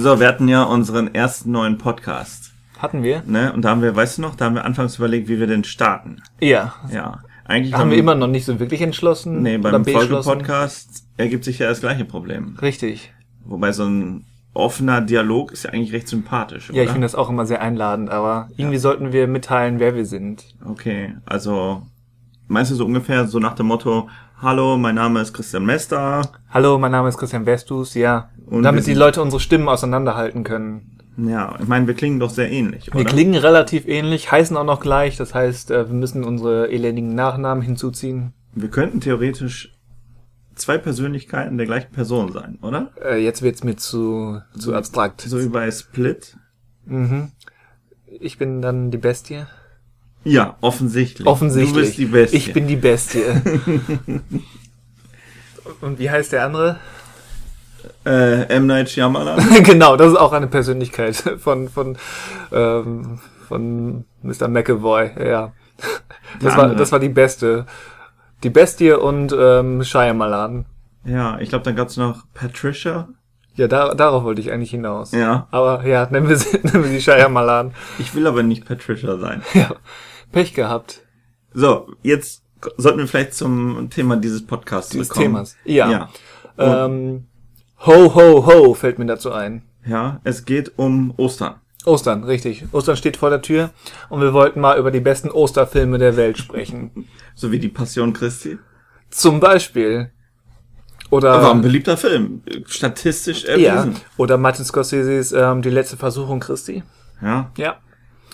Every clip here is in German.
So, wir hatten ja unseren ersten neuen Podcast. Hatten wir? Ne? Und da haben wir, weißt du noch, da haben wir anfangs überlegt, wie wir den starten. Ja. Ja. Eigentlich Haben wir immer noch nicht so wirklich entschlossen? Nee, beim? Folgepodcast ergibt sich ja das gleiche Problem. Richtig. Wobei so ein offener Dialog ist ja eigentlich recht sympathisch, Ja, oder? ich finde das auch immer sehr einladend, aber irgendwie sollten wir mitteilen, wer wir sind. Okay, also meinst du so ungefähr so nach dem Motto, hallo, mein Name ist Christian Mester. Hallo, mein Name ist Christian Westus, ja. Und wir damit die Leute unsere Stimmen auseinanderhalten können. Ja, ich meine, wir klingen doch sehr ähnlich, Wir oder? klingen relativ ähnlich, heißen auch noch gleich, das heißt, äh, wir müssen unsere elendigen Nachnamen hinzuziehen. Wir könnten theoretisch zwei Persönlichkeiten der gleichen Person sein, oder? Äh, jetzt wird's mir zu, zu abstrakt. So wie bei Split. Mhm. Ich bin dann die Bestie. Ja, offensichtlich. Offensichtlich. Du bist die Beste. Ich bin die Bestie. Und wie heißt der andere? äh, M. Night Shyamalan. genau, das ist auch eine Persönlichkeit von von ähm, von Mr. McAvoy. Ja, das war das war die beste, die Bestie und ähm, Shyamalan. ja, ich glaube, dann gab's noch Patricia. Ja, da, darauf wollte ich eigentlich hinaus. Ja. Aber ja, nennen wir sie, nennen wir sie Shyamalan. Ich will aber nicht Patricia sein. Ja, Pech gehabt. So, jetzt sollten wir vielleicht zum Thema dieses Podcasts Dieses zurückkommen. Themas. Ja. Ja. Ähm, ho, ho, ho fällt mir dazu ein. ja, es geht um Ostern. Ostern, richtig. Ostern steht vor der Tür und wir wollten mal über die besten Osterfilme der Welt sprechen. So wie die Passion Christi. Zum Beispiel. Oder, War ein beliebter Film. Statistisch ja, erwiesen. oder Martin Scorseses ähm, Die letzte Versuchung Christi. Ja. Ja.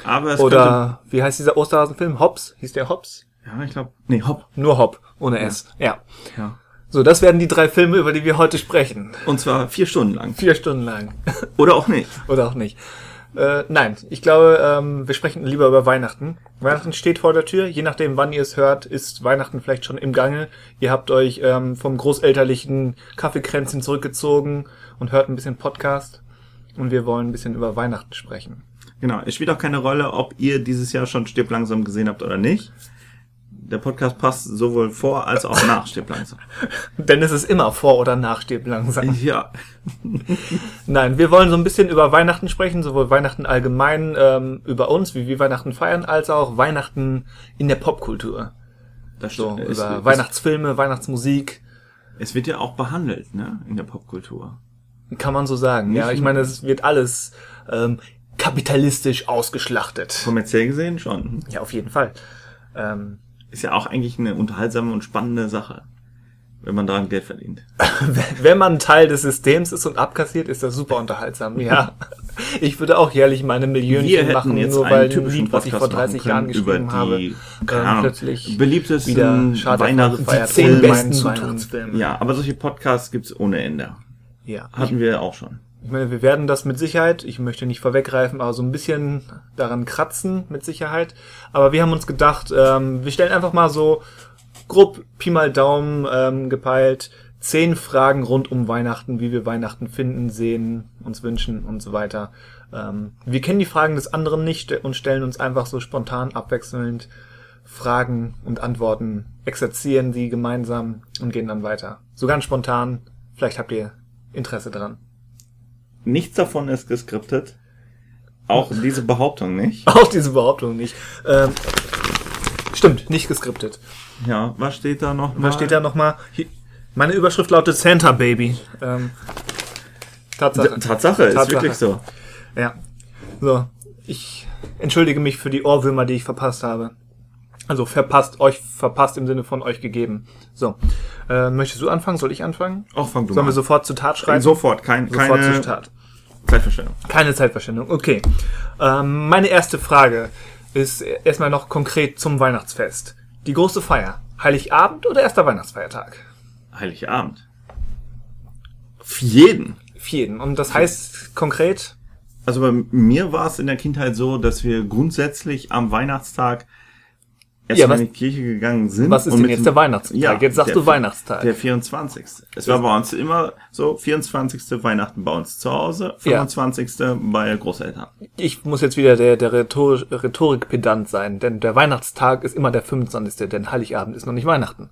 Aber es Oder, wie heißt dieser Osterhasenfilm? Hobbs? Hieß der Hobbs? könnte, ja, ich glaube, nee, hopp. Nur Hopp, ohne S. Ja. Ja. So, das werden die drei Filme, über die wir heute sprechen. Und zwar vier Stunden lang. Vier Stunden lang. Oder auch nicht. Oder auch nicht. Äh, nein, ich glaube, ähm, wir sprechen lieber über Weihnachten. Weihnachten steht vor der Tür. Je nachdem, wann ihr es hört, ist Weihnachten vielleicht schon im Gange. Ihr habt euch ähm, vom großelterlichen Kaffeekränzchen zurückgezogen und hört ein bisschen Podcast. Und wir wollen ein bisschen über Weihnachten sprechen. Genau. Es spielt auch keine Rolle, ob ihr dieses Jahr schon Stirb langsam gesehen habt oder nicht. Der Podcast passt sowohl vor als auch nach Stirb langsam. Denn es ist immer vor oder nach Stirb langsam. Ja. Nein, wir wollen so ein bisschen über Weihnachten sprechen, sowohl Weihnachten allgemein ähm, über uns, wie wir Weihnachten feiern, als auch Weihnachten in der Popkultur. Das So, stimmt. Es- über es- Weihnachtsfilme, Weihnachtsmusik. Es wird ja auch behandelt, ne, in der Popkultur. Kann man so sagen. Ja, Nicht- ich meine, es wird alles ähm, kapitalistisch ausgeschlachtet. Kommerziell gesehen schon. Ja, auf jeden Fall. Ähm, Ist ja auch eigentlich eine unterhaltsame und spannende Sache, wenn man daran Geld verdient. wenn man Teil des Systems ist und abkassiert, ist das super unterhaltsam. Ja, ich würde auch jährlich meine Millionchen machen, nur weil ein Lied, was ich vor 30 Jahren geschrieben habe, keine ähm, Ahnung, plötzlich beliebtesten Weihnachten zehn besten. Weihnachtsfilme. Ja, aber solche Podcasts gibt's ohne Ende. Ja, Hatten wir auch schon. Ich meine, wir werden das mit Sicherheit, ich möchte nicht vorweggreifen, aber so ein bisschen daran kratzen mit Sicherheit. Aber wir haben uns gedacht, ähm, wir stellen einfach mal so grob Pi mal Daumen ähm, gepeilt zehn Fragen rund um Weihnachten, wie wir Weihnachten finden, sehen, uns wünschen und so weiter. Ähm, wir kennen die Fragen des anderen nicht und stellen uns einfach so spontan abwechselnd Fragen und Antworten, exerzieren sie gemeinsam und gehen dann weiter. So ganz spontan, vielleicht habt ihr Interesse dran. Nichts davon ist geskriptet. Auch diese Behauptung nicht. Auch diese Behauptung nicht. Ähm, stimmt, nicht geskriptet. Ja, was steht da noch? Was steht da nochmal? Meine Überschrift lautet Santa Baby. Ähm, Tatsache. Tatsache, ist Tatsache. wirklich so. Ja. So, ich entschuldige mich für die Ohrwürmer, die ich verpasst habe. Also verpasst, euch verpasst im Sinne von euch gegeben. So, äh, möchtest du anfangen? Soll ich anfangen? Auch fang du Sollen mal wir sofort zu Tat schreiten? Sofort, kein, Sofort keine zu Tat. Zeitverschwendung. Keine Zeitverschwendung. Okay. Ähm, meine erste Frage ist erstmal noch konkret zum Weihnachtsfest. Die große Feier. Heiligabend oder erster Weihnachtsfeiertag? Heiligabend. Für jeden. Für jeden. Und das heißt konkret, Also bei mir war es in der Kindheit so, dass wir grundsätzlich am Weihnachtstag erst Ja, was- in die Kirche gegangen sind. was ist denn jetzt der Weihnachtstag? Jetzt sagst der- du Weihnachtstag. Der 24. Es war bei uns immer so, 24. Weihnachten bei uns zu Hause, 25. bei Großeltern. ich muss jetzt wieder der, der Rhetor Rhetorikpedant sein, denn der Weihnachtstag ist immer der 25. Denn Heiligabend ist noch nicht Weihnachten.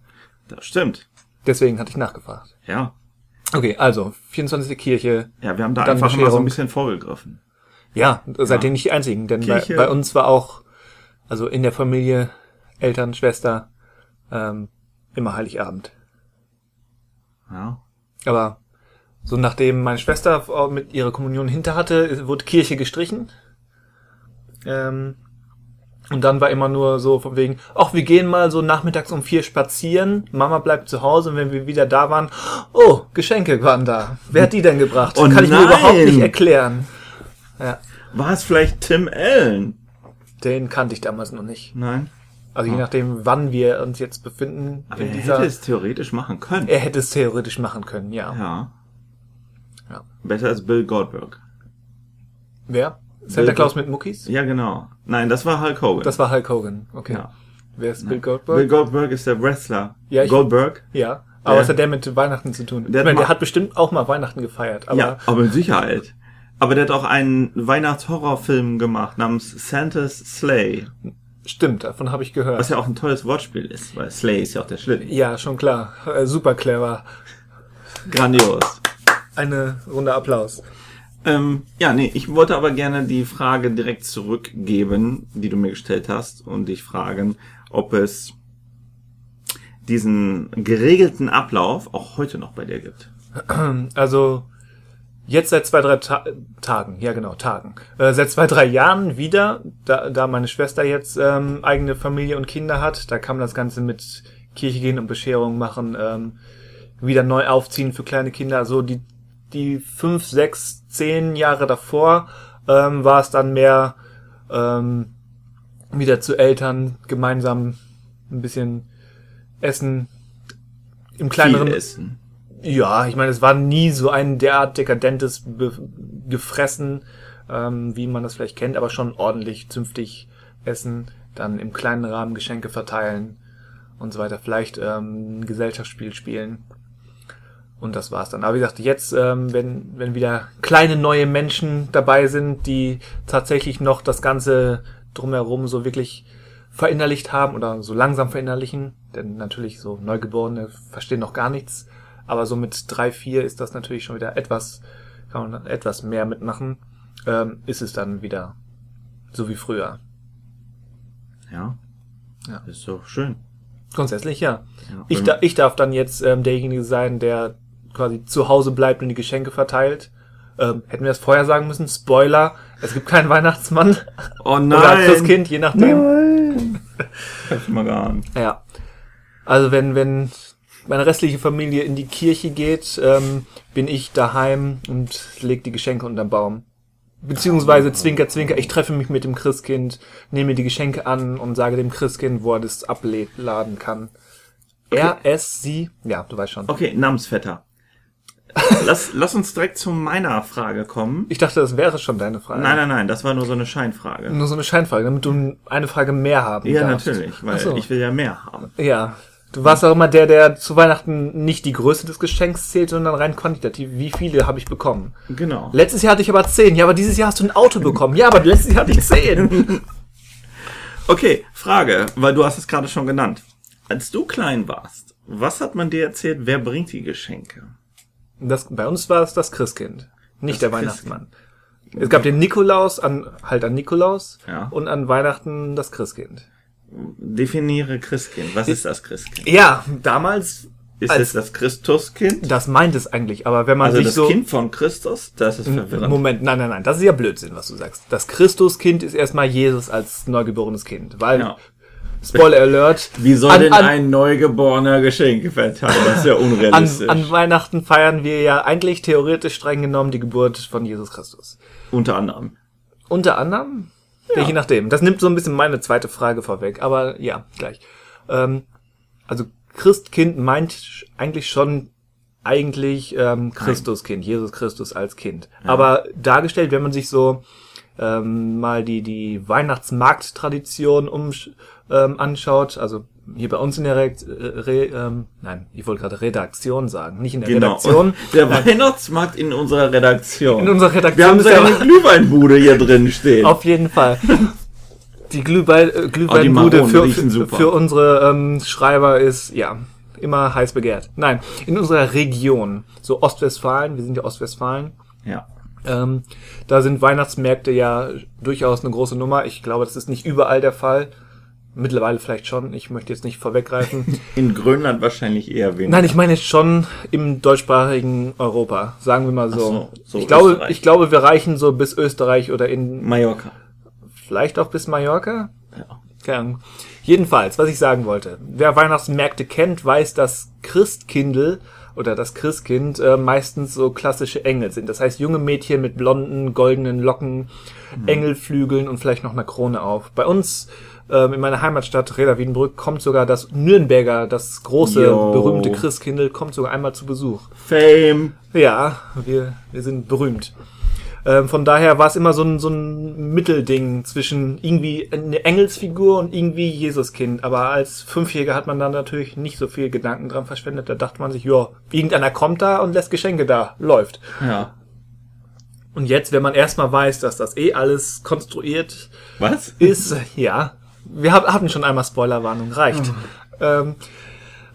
Das stimmt. Deswegen hatte ich nachgefragt. Ja. Okay, also 24. Kirche. Ja, wir haben da einfach mal so ein Bescherung. bisschen vorgegriffen. Ja, seid ihr nicht die Einzigen, denn bei, bei uns war auch, also in der Familie, Eltern, Schwester, ähm, immer Heiligabend. Ja. Aber so nachdem meine Schwester mit ihrer Kommunion hinter hatte, wurde Kirche gestrichen. Ähm, und dann war immer nur so von wegen, ach, wir gehen mal so nachmittags um vier spazieren, Mama bleibt zu Hause und wenn wir wieder da waren, oh, Geschenke waren da. Wer hat die denn gebracht? Oh Kann ich mir nein! überhaupt nicht erklären. Ja, War es vielleicht Tim Allen? den kannte ich damals noch nicht. Nein. Also je nachdem, wann wir uns jetzt befinden Aber er dieser... hätte es theoretisch machen können. er hätte es theoretisch machen können, ja. ja. Ja. Besser als Bill Goldberg. Wer? Santa Claus mit Muckis? Ja, genau. Nein, das war Hulk Hogan. Das war Hulk Hogan, okay. ja. Wer ist Bill Goldberg? Bill Goldberg ist der Wrestler. Ja, ich- Goldberg. Ja, aber was hat der mit Weihnachten zu tun? Der ich meine, der hat bestimmt auch mal Weihnachten gefeiert, aber ja, aber mit Sicherheit. Aber der hat auch einen Weihnachtshorrorfilm gemacht namens Santa's Sleigh. Stimmt, davon habe ich gehört. Was ja auch ein tolles Wortspiel ist, weil Sleigh ist ja auch der Schlitten. ja, schon klar. Äh, super clever. Grandios. Eine Runde Applaus. Ähm, ja, nee, ich wollte aber gerne die Frage direkt zurückgeben, die du mir gestellt hast, und dich fragen, ob es diesen geregelten Ablauf auch heute noch bei dir gibt. Also jetzt seit zwei, drei Ta Tagen, ja genau, Tagen. Äh, seit zwei, drei Jahren wieder, da, da meine Schwester jetzt ähm, eigene Familie und Kinder hat, da kam das Ganze mit Kirche gehen und Bescherung machen, ähm, wieder neu aufziehen für kleine Kinder. Also die, die fünf, sechs, zehn Jahre davor ähm, war es dann mehr ähm, wieder zu Eltern gemeinsam ein bisschen essen im kleineren essen. Ja, ich meine, es war nie so ein derart dekadentes Be Gefressen, ähm, wie man das vielleicht kennt, aber schon ordentlich, zünftig essen, dann im kleinen Rahmen Geschenke verteilen und so weiter. Vielleicht ähm, ein Gesellschaftsspiel spielen. Und das war's dann. Aber wie gesagt, jetzt, ähm, wenn, wenn wieder kleine neue Menschen dabei sind, die tatsächlich noch das Ganze drumherum so wirklich verinnerlicht haben oder so langsam verinnerlichen, denn natürlich so Neugeborene verstehen noch gar nichts, aber so mit drei, vier ist das natürlich schon wieder etwas, kann man etwas mehr mitmachen, ähm, ist es dann wieder so wie früher. Ja. Ja. Ist doch schön. Grundsätzlich ja. Ja, Ich, da, ich darf dann jetzt ähm, derjenige sein, der quasi zu Hause bleibt und die Geschenke verteilt. Ähm, hätten wir das vorher sagen müssen? Spoiler, es gibt keinen Weihnachtsmann Oh oder nein! Christkind, je nachdem. Nein! Hab ich mal geahnt. Ja. Also wenn, wenn meine restliche Familie in die Kirche geht, ähm, bin ich daheim und leg die Geschenke unterm Baum. Beziehungsweise Zwinker, Zwinker, ich treffe mich mit dem Christkind, nehme die Geschenke an und sage dem Christkind, wo er das abladen kann. Er, es, sie, ja, du weißt schon. Okay, Namensvetter. lass, lass uns direkt zu meiner Frage kommen. Ich dachte, das wäre schon deine Frage. Nein, nein, nein, das war nur so eine Scheinfrage. Nur so eine Scheinfrage, damit du eine Frage mehr haben Ja, darfst. natürlich, weil so. ich will ja mehr haben. Ja. Du warst auch immer der, der zu Weihnachten nicht die Größe des Geschenks zählt, sondern rein quantitativ. Wie viele habe ich bekommen? Genau. Letztes Jahr hatte ich aber zehn. Ja, aber dieses Jahr hast du ein Auto bekommen. Ja, aber letztes Jahr hatte ich zehn. Okay, Frage, weil du hast es gerade schon genannt. Als du klein warst, was hat man dir erzählt, wer bringt die Geschenke? Das, bei uns war es das Christkind, nicht Das der Weihnachtsmann. Es gab den Nikolaus an, halt an Nikolaus Ja. und an Weihnachten das Christkind. Definiere Christkind. Was ist das Christkind? Ja, damals, Ist es das Christuskind? das meint es eigentlich, aber wenn man Also sich das so... Kind von Christus? Das ist verwirrend. Moment, nein, nein, nein, das ist ja Blödsinn, was du sagst. Das Christuskind ist erstmal Jesus als neugeborenes Kind, weil, Ja. Spoiler Alert, Wie soll an, denn an, ein Neugeborener Geschenke verteilen? Das ist ja an, unrealistisch. an Weihnachten feiern wir ja eigentlich theoretisch streng genommen die Geburt von Jesus Christus. Unter anderem. Unter anderem? Ja. Je nachdem. Das nimmt so ein bisschen meine zweite Frage vorweg, aber ja, gleich. Ähm, also Christkind meint eigentlich schon eigentlich ähm, Christuskind, Jesus Christus als Kind. Aber dargestellt, wenn man sich so ähm, mal die, die Weihnachtsmarkttradition um, ähm, anschaut, also hier bei uns in der Re Re ähm, nein, ich wollte gerade Redaktion sagen, nicht in der Genau. Redaktion. Der Weihnachtsmarkt in unserer Redaktion. In unserer Redaktion Wir haben so ja- eine Glühweinbude hier drin stehen. Auf jeden Fall. Die Glühwein, äh, Glühweinbude Maronen für, für, für unsere ähm, Schreiber ist, ja, immer heiß begehrt. Nein, in unserer Region, so Ostwestfalen, wir sind ja Ostwestfalen, Ja. ähm, da sind Weihnachtsmärkte ja durchaus eine große Nummer. Ich glaube, das ist nicht überall der Fall. Mittlerweile vielleicht schon. Ich möchte jetzt nicht vorweggreifen. In Grönland wahrscheinlich eher weniger. Nein, ich meine jetzt schon im deutschschsprachigen Europa. Sagen wir mal so. so, so ich glaube, ich glaube, wir reichen so bis Österreich oder in Mallorca. vielleicht auch bis Mallorca. Ja. Keine Ahnung. Jedenfalls, was ich sagen wollte. Wer Weihnachtsmärkte kennt, weiß, dass Christkindl oder das Christkind äh, meistens so klassische Engel sind. Das heißt, junge Mädchen mit blonden, goldenen Locken, Engelflügeln und vielleicht noch einer Krone auf. Bei uns in meiner Heimatstadt Reda Wiedenbrück kommt sogar das Nürnberger, das große, Yo. berühmte Christkindl, kommt sogar einmal zu Besuch. Fame. Ja, wir, wir sind berühmt. Ähm, von daher war es immer so ein, so ein Mittelding zwischen irgendwie eine Engelsfigur und irgendwie Jesuskind. Aber als Fünfjähriger hat man dann natürlich nicht so viel Gedanken dran verschwendet. Da dachte man sich, ja, irgendeiner kommt da und lässt Geschenke da. Läuft. Ja. Und jetzt, wenn man erstmal weiß, dass das eh alles konstruiert Was? ist, ja, wir hatten schon einmal Spoilerwarnung, reicht. Ähm,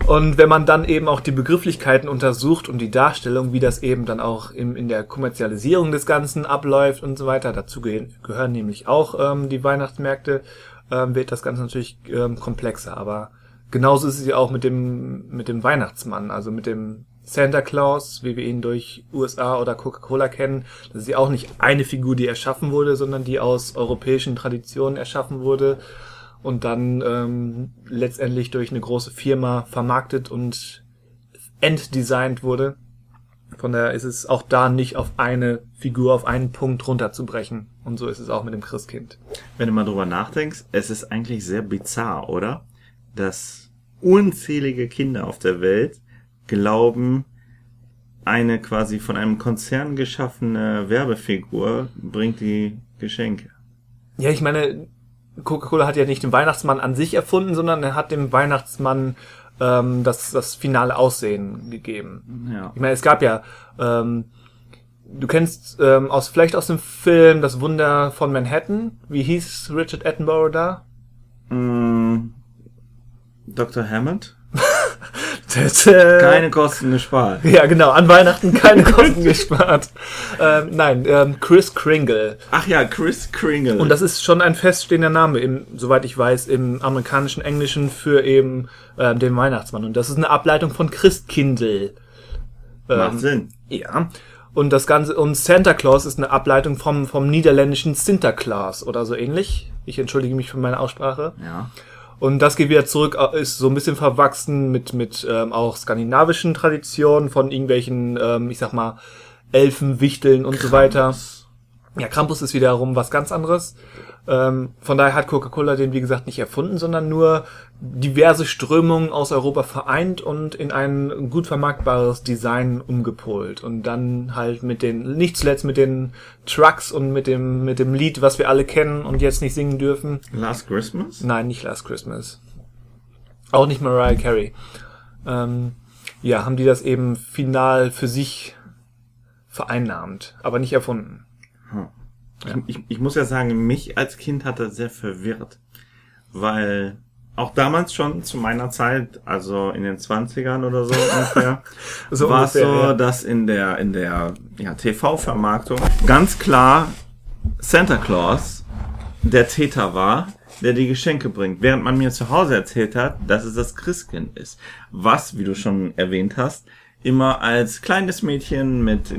und wenn man dann eben auch die Begrifflichkeiten untersucht und die Darstellung, wie das eben dann auch im, in der Kommerzialisierung des Ganzen abläuft und so weiter, dazu gehören, gehören nämlich auch ähm, die Weihnachtsmärkte, ähm, wird das Ganze natürlich ähm, komplexer. Aber genauso ist es ja auch mit dem, mit dem Weihnachtsmann, also mit dem Santa Claus, wie wir ihn durch USA oder Coca-Cola kennen. Das ist ja auch nicht eine Figur, die erschaffen wurde, sondern die aus europäischen Traditionen erschaffen wurde und dann ähm, letztendlich durch eine große Firma vermarktet und entdesignt wurde. Von daher ist es auch da nicht auf eine Figur, auf einen Punkt runterzubrechen. Und so ist es auch mit dem Christkind. Wenn du mal drüber nachdenkst, es ist eigentlich sehr bizarr, oder? Dass unzählige Kinder auf der Welt glauben, eine quasi von einem Konzern geschaffene Werbefigur bringt die Geschenke. Ja, ich meine, Coca-Cola hat ja nicht den Weihnachtsmann an sich erfunden, sondern er hat dem Weihnachtsmann ähm, das, das finale Aussehen gegeben. Ja. Ich meine, es gab ja, ähm, du kennst ähm, aus vielleicht aus dem Film Das Wunder von Manhattan. Wie hieß Richard Attenborough da? Mm, Dr. Hammond? Keine. Keine Kosten gespart. Ja, genau. An Weihnachten keine Kosten gespart. Ähm, nein, ähm, Chris Kringle. Ach ja, Chris Kringle. Und das ist schon ein feststehender Name, im, soweit ich weiß, im amerikanischen Englischen für eben ähm, den Weihnachtsmann. Und das ist eine Ableitung von Christkindl. Macht Sinn. Ja. Und das Ganze, und Santa Claus ist eine Ableitung vom, vom niederländischen Sinterklaas oder so ähnlich. Ich entschuldige mich für meine Aussprache. Ja. Und das geht wieder zurück, äh, ist so ein bisschen verwachsen mit, mit ähm, auch skandinavischen Traditionen von irgendwelchen, ähm, ich sag mal, Elfen, Wichteln und so weiter. Ja, Krampus ist wiederum was ganz anderes. Ähm, von daher hat Coca-Cola den, wie gesagt, nicht erfunden, sondern nur diverse Strömungen aus Europa vereint und in ein gut vermarktbares Design umgepolt. Und dann halt mit den, nicht zuletzt mit den Trucks und mit dem, mit dem Lied, was wir alle kennen und jetzt nicht singen dürfen. Last Christmas? Nein, nicht Last Christmas. Auch nicht Mariah Carey. Ähm, ja, haben die das eben final für sich vereinnahmt, aber nicht erfunden. Ich, ich, ich muss ja sagen, mich als Kind hat das sehr verwirrt. Weil auch damals schon zu meiner Zeit, also in den 20ern oder so ungefähr, So war es so, ja. dass in der, in der ja, TV-Vermarktung ganz klar Santa Claus der Täter war, der die Geschenke bringt. Während man mir zu Hause erzählt hat, dass es das Christkind ist. Was, wie du schon erwähnt hast, immer als kleines Mädchen mit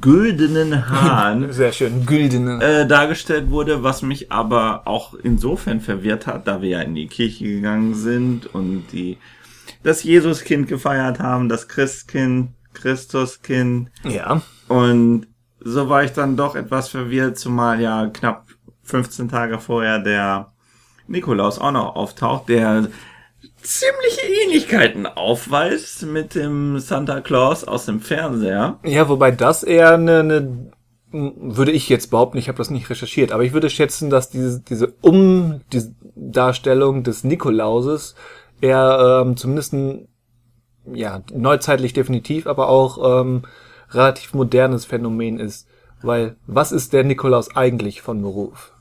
güldenen Haaren Sehr schön, güldene. äh, dargestellt wurde, was mich aber auch insofern verwirrt hat, da wir ja in die Kirche gegangen sind und die das Jesuskind gefeiert haben, das Christkind, Christuskind ja. und so war ich dann doch etwas verwirrt, zumal ja knapp 15 Tage vorher der Nikolaus auch noch auftaucht, der ziemliche Ähnlichkeiten aufweist mit dem Santa Claus aus dem Fernseher. Ja, wobei das eher eine, eine würde ich jetzt behaupten, ich habe das nicht recherchiert, aber ich würde schätzen, dass diese, diese Umdarstellung des Nikolauses eher ähm, zumindest ein, ja, neuzeitlich definitiv, aber auch ähm, relativ modernes Phänomen ist. Weil, was ist der Nikolaus eigentlich von Beruf?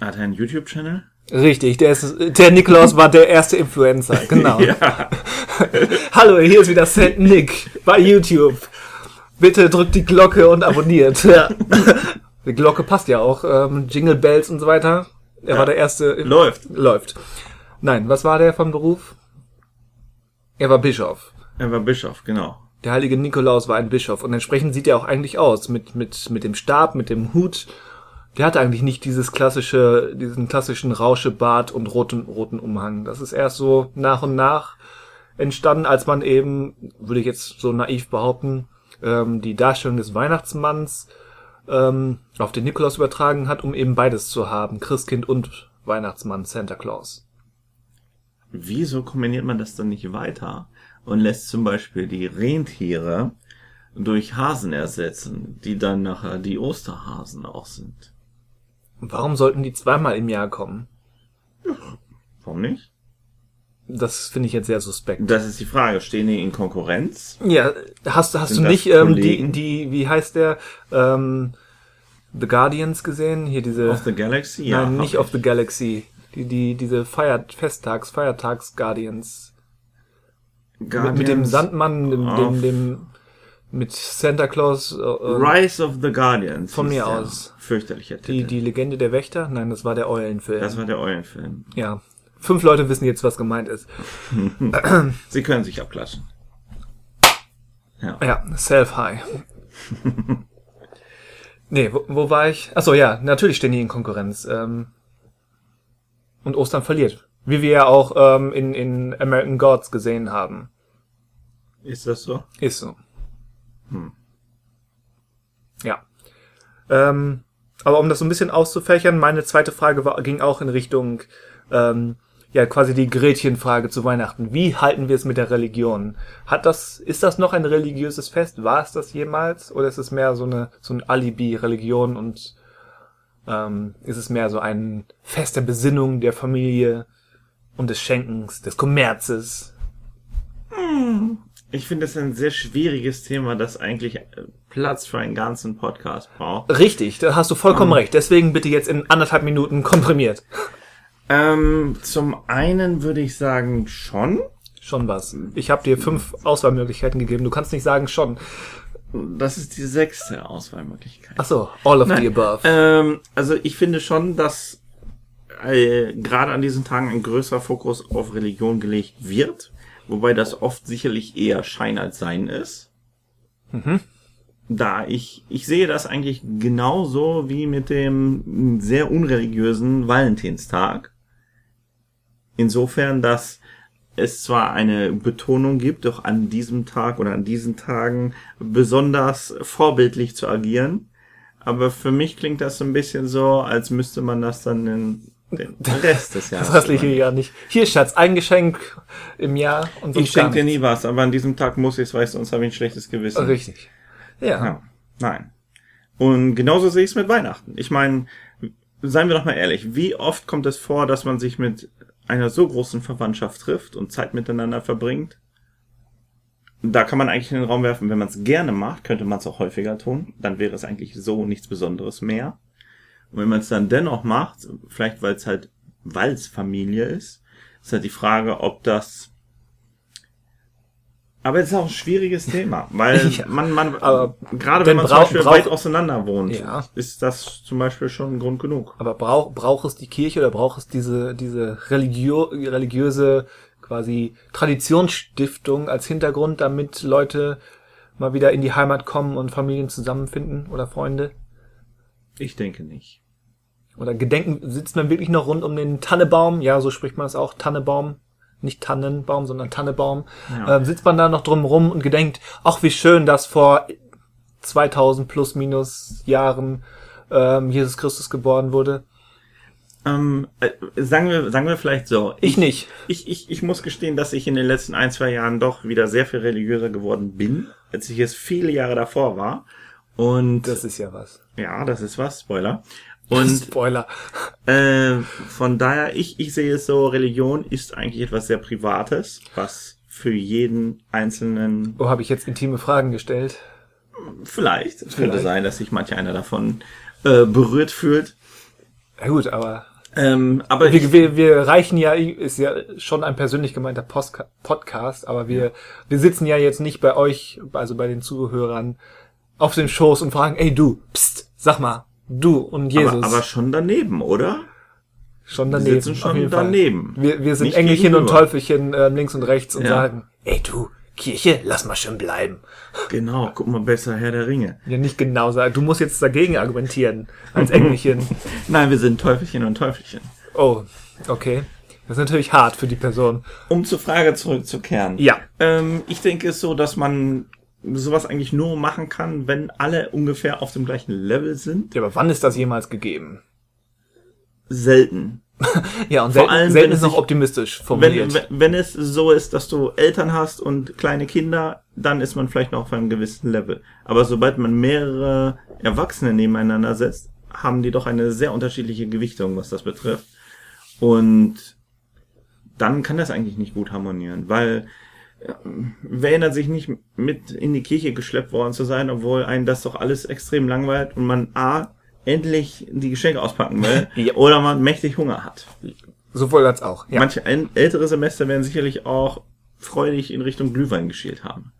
Hat er einen YouTube-Channel? Richtig, der, ist, der Nikolaus war der erste Influencer, genau. Ja. Hallo, hier ist wieder Saint Nick bei YouTube. Bitte drückt die Glocke und abonniert. Ja. Die Glocke passt ja auch. Ähm, Jingle Bells und so weiter. Er Ja. war der erste. Läuft. Läuft. Nein, was war der von Beruf? Er war Bischof. Er war Bischof, genau. Der heilige Nikolaus war ein Bischof und entsprechend sieht er auch eigentlich aus mit mit mit dem Stab, mit dem Hut. Der hat eigentlich nicht dieses klassische, diesen klassischen Rauschebart und roten roten Umhang. Das ist erst so nach und nach entstanden, als man eben, würde ich jetzt so naiv behaupten, ähm, die Darstellung des Weihnachtsmanns ähm, auf den Nikolaus übertragen hat, um eben beides zu haben, Christkind und Weihnachtsmann, Santa Claus. Wieso kombiniert man das dann nicht weiter und lässt zum Beispiel die Rentiere durch Hasen ersetzen, die dann nachher die Osterhasen auch sind? Warum sollten die zweimal im Jahr kommen? Warum nicht? Das finde ich jetzt sehr suspekt. Das ist die Frage. Stehen die in Konkurrenz? Ja, hast, hast Sind du nicht ähm, die, die, wie heißt der, ähm, The Guardians gesehen? Hier diese, Of the Galaxy? nein, hab nicht ich. of the Galaxy. Die, die, diese Feier, Festtags, Feiertags Guardians. Mit, mit dem Guardians Sandmann, dem, dem, dem, mit Santa Claus, äh, äh, Rise of the Guardians. Von mir aus. Fürchterlicher Titel. die, die Legende der Wächter? Nein, das war der Eulenfilm. das war der Eulenfilm. ja. Fünf Leute wissen jetzt, was gemeint ist. Sie können sich abklatschen. Ja. Ja, Self-High. nee, wo, wo war ich? Achso, ja, natürlich stehen die in Konkurrenz. Ähm, und Ostern verliert. Wie wir ja auch ähm, in, in American Gods gesehen haben. Ist das so? Ist so. Ja. Ähm, aber um das so ein bisschen auszufächern, meine zweite Frage war, ging auch in Richtung, ähm, ja, quasi die Gretchenfrage zu Weihnachten. Wie halten wir es mit der Religion? Hat das, ist das noch ein religiöses Fest? War es das jemals? Oder ist es mehr so eine, so ein Alibi-Religion und, ähm, ist es mehr so ein Fest der Besinnung, der Familie und des Schenkens, des Kommerzes? Ich finde das ein sehr schwieriges Thema, das eigentlich äh, Platz für einen ganzen Podcast braucht. Richtig, da hast du vollkommen recht. Deswegen bitte jetzt in anderthalb Minuten komprimiert. Ähm, zum einen würde ich sagen schon. Schon was. Ich habe dir fünf Auswahlmöglichkeiten gegeben. Du kannst nicht sagen schon. Das ist die sechste Auswahlmöglichkeit. Ach so, all of the above. Ähm, also ich finde schon, dass äh, gerade an diesen Tagen ein größerer Fokus auf Religion gelegt wird, wobei das oft sicherlich eher Schein als Sein ist. Da ich, ich sehe das eigentlich genauso wie mit dem sehr unreligiösen Valentinstag. Insofern, dass es zwar eine Betonung gibt, doch an diesem Tag oder an diesen Tagen besonders vorbildlich zu agieren, aber für mich klingt das so ein bisschen so, als müsste man das dann in den Rest des Jahres. Das restliche Jahr nicht. Hier, Schatz, ein Geschenk im Jahr und sonst ich schenke dir nie was, aber an diesem Tag muss ich es, weil sonst habe ich ein schlechtes Gewissen. Richtig. Ja. Ja, nein. Und genauso sehe ich es mit Weihnachten. Ich meine, seien wir doch mal ehrlich, wie oft kommt es vor, dass man sich mit einer so großen Verwandtschaft trifft und Zeit miteinander verbringt? Da kann man eigentlich in den Raum werfen, wenn man es gerne macht, könnte man es auch häufiger tun. Dann wäre es eigentlich so nichts Besonderes mehr. Und wenn man es dann dennoch macht, vielleicht weil es halt, weil es Familie ist, ist halt die Frage, ob das aber es ist auch ein schwieriges Thema, weil Ja, man, man, aber gerade wenn man zum brauch- Beispiel brauch- weit auseinander wohnt, Ja. ist das zum Beispiel schon ein Grund genug. Aber braucht braucht es die Kirche oder braucht es diese, diese religio religiöse quasi Traditionsstiftung als Hintergrund, damit Leute mal wieder in die Heimat kommen und Familien zusammenfinden oder Freunde? Ich denke nicht. Oder gedenken, sitzt man wirklich noch rund um den Tannebaum? Ja, so spricht man es auch, Tannebaum. Nicht Tannenbaum, sondern Tannebaum. Ja. Ähm, sitzt man da noch drum rum und gedenkt, ach, wie schön, dass vor 2000 plus minus Jahren ähm, Jesus Christus geboren wurde. Ähm, äh, sagen wir, sagen wir vielleicht so. Ich nicht. Ich, ich, ich muss gestehen, dass ich in den letzten ein, zwei Jahren doch wieder sehr viel religiöser geworden bin, als ich es viele Jahre davor war. Und Das ist ja was. ja, das ist was, Spoiler. Und Spoiler. Äh, von daher, ich, ich sehe es so, Religion ist eigentlich etwas sehr Privates, was für jeden Einzelnen Wo habe ich jetzt intime Fragen gestellt? vielleicht, es könnte sein, dass sich manch einer davon äh, berührt fühlt. Ja gut, aber Ähm, aber wir, wir, wir reichen ja, ist ja schon ein persönlich gemeinter Postka Podcast, aber wir, wir sitzen ja jetzt nicht bei euch, also bei den Zuhörern, auf den Shows und fragen, ey du, pst, sag mal, du und Jesus. aber, aber schon daneben, oder? schon Wir daneben. sitzen auf schon daneben. Wir, wir sind Nicht Engelchen und gegenüber. Teufelchen ähm, links und rechts und Ja. sagen, ey du, Kirche, lass mal schön bleiben. Genau, guck mal besser Herr der Ringe. Ja, nicht genau sagen. Du musst jetzt dagegen argumentieren, als Engelchen. Nein, wir sind Teufelchen und Teufelchen. Oh, okay. Das ist natürlich hart für die Person. Um zur Frage zurückzukehren. Ja. Ähm, ich denke es so, dass man sowas eigentlich nur machen kann, wenn alle ungefähr auf dem gleichen Level sind. Ja, aber wann ist das jemals gegeben? Selten. Ja, und Vor selten, allem, selten wenn ist es noch optimistisch formuliert. wenn wenn es so ist, dass du Eltern hast und kleine Kinder, dann ist man vielleicht noch auf einem gewissen Level. Aber sobald man mehrere Erwachsene nebeneinander setzt, haben die doch eine sehr unterschiedliche Gewichtung, was das betrifft. Und dann kann das eigentlich nicht gut harmonieren, weil erinnert sich nicht mit in die Kirche geschleppt worden zu sein, obwohl einen das doch alles extrem langweilt und man A, endlich die Geschenke auspacken will Ja. oder man mächtig Hunger hat. Sowohl als auch. Ja. Manche äl- ältere Semester werden sicherlich auch freudig in Richtung Glühwein geschielt haben.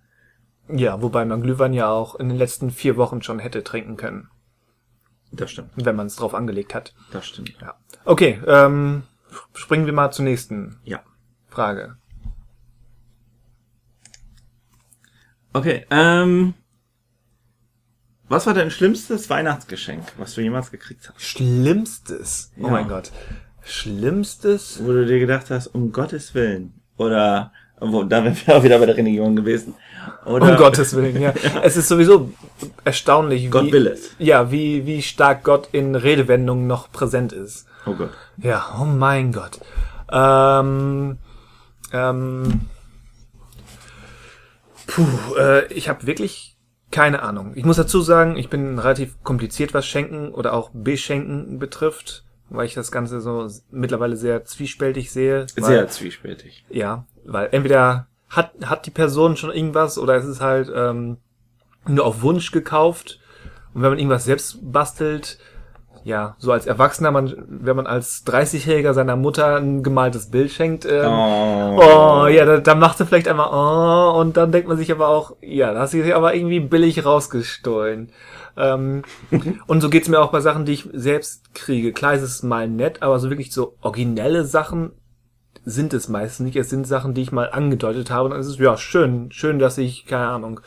ja, wobei man Glühwein ja auch in den letzten vier Wochen schon hätte trinken können, Das stimmt. wenn man es drauf angelegt hat. Das stimmt. Ja. Okay, ähm, springen wir mal zur nächsten Ja. Frage. Okay, ähm. Was war dein schlimmstes Weihnachtsgeschenk, was du jemals gekriegt hast? Schlimmstes. Oh Ja. mein Gott. Schlimmstes? Wo du dir gedacht hast, um Gottes Willen. Oder, wo, da wären wir auch wieder bei der Religion gewesen. Oder, Um Gottes Willen, ja. Es ist sowieso erstaunlich, Gott wie, will es. ja, wie, wie stark Gott in Redewendungen noch präsent ist. Oh Gott. Ja, oh mein Gott. Ähm, ähm, puh, äh, ich habe wirklich keine Ahnung. Ich muss dazu sagen, ich bin relativ kompliziert, was Schenken oder auch Beschenken betrifft, weil ich das Ganze so mittlerweile sehr zwiespältig sehe. Weil, Sehr zwiespältig. Ja, weil entweder hat, hat die Person schon irgendwas oder es ist halt ähm, nur auf Wunsch gekauft. Und wenn man irgendwas selbst bastelt, ja, so als Erwachsener, man, wenn man als 30-Jähriger seiner Mutter ein gemaltes Bild schenkt, ähm, Oh. oh, ja, da, da macht sie vielleicht einmal, oh, und dann denkt man sich aber auch, ja, da hast du dich aber irgendwie billig rausgestohlen. Ähm, und so geht's mir auch bei Sachen, die ich selbst kriege. Klar ist es mal nett, aber so wirklich so originelle Sachen sind es meistens nicht. Es sind Sachen, die ich mal angedeutet habe. Und dann ist es, ja, schön, schön, dass ich, keine Ahnung,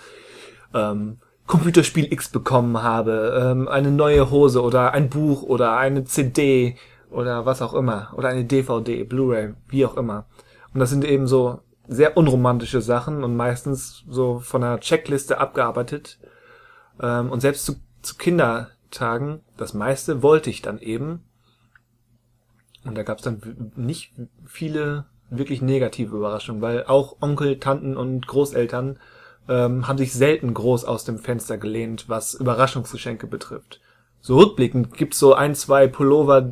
ähm, Computerspiel X bekommen habe, ähm, eine neue Hose oder ein Buch oder eine CD oder was auch immer. Oder eine DVD, Blu-ray, wie auch immer. Und das sind eben so sehr unromantische Sachen und meistens so von einer Checkliste abgearbeitet. Ähm, und selbst zu, zu Kindertagen, das meiste wollte ich dann eben. Und da gab es dann nicht viele wirklich negative Überraschungen, weil auch Onkel, Tanten und Großeltern ähm, haben sich selten groß aus dem Fenster gelehnt, was Überraschungsgeschenke betrifft. So rückblickend gibt's so ein, zwei Pullover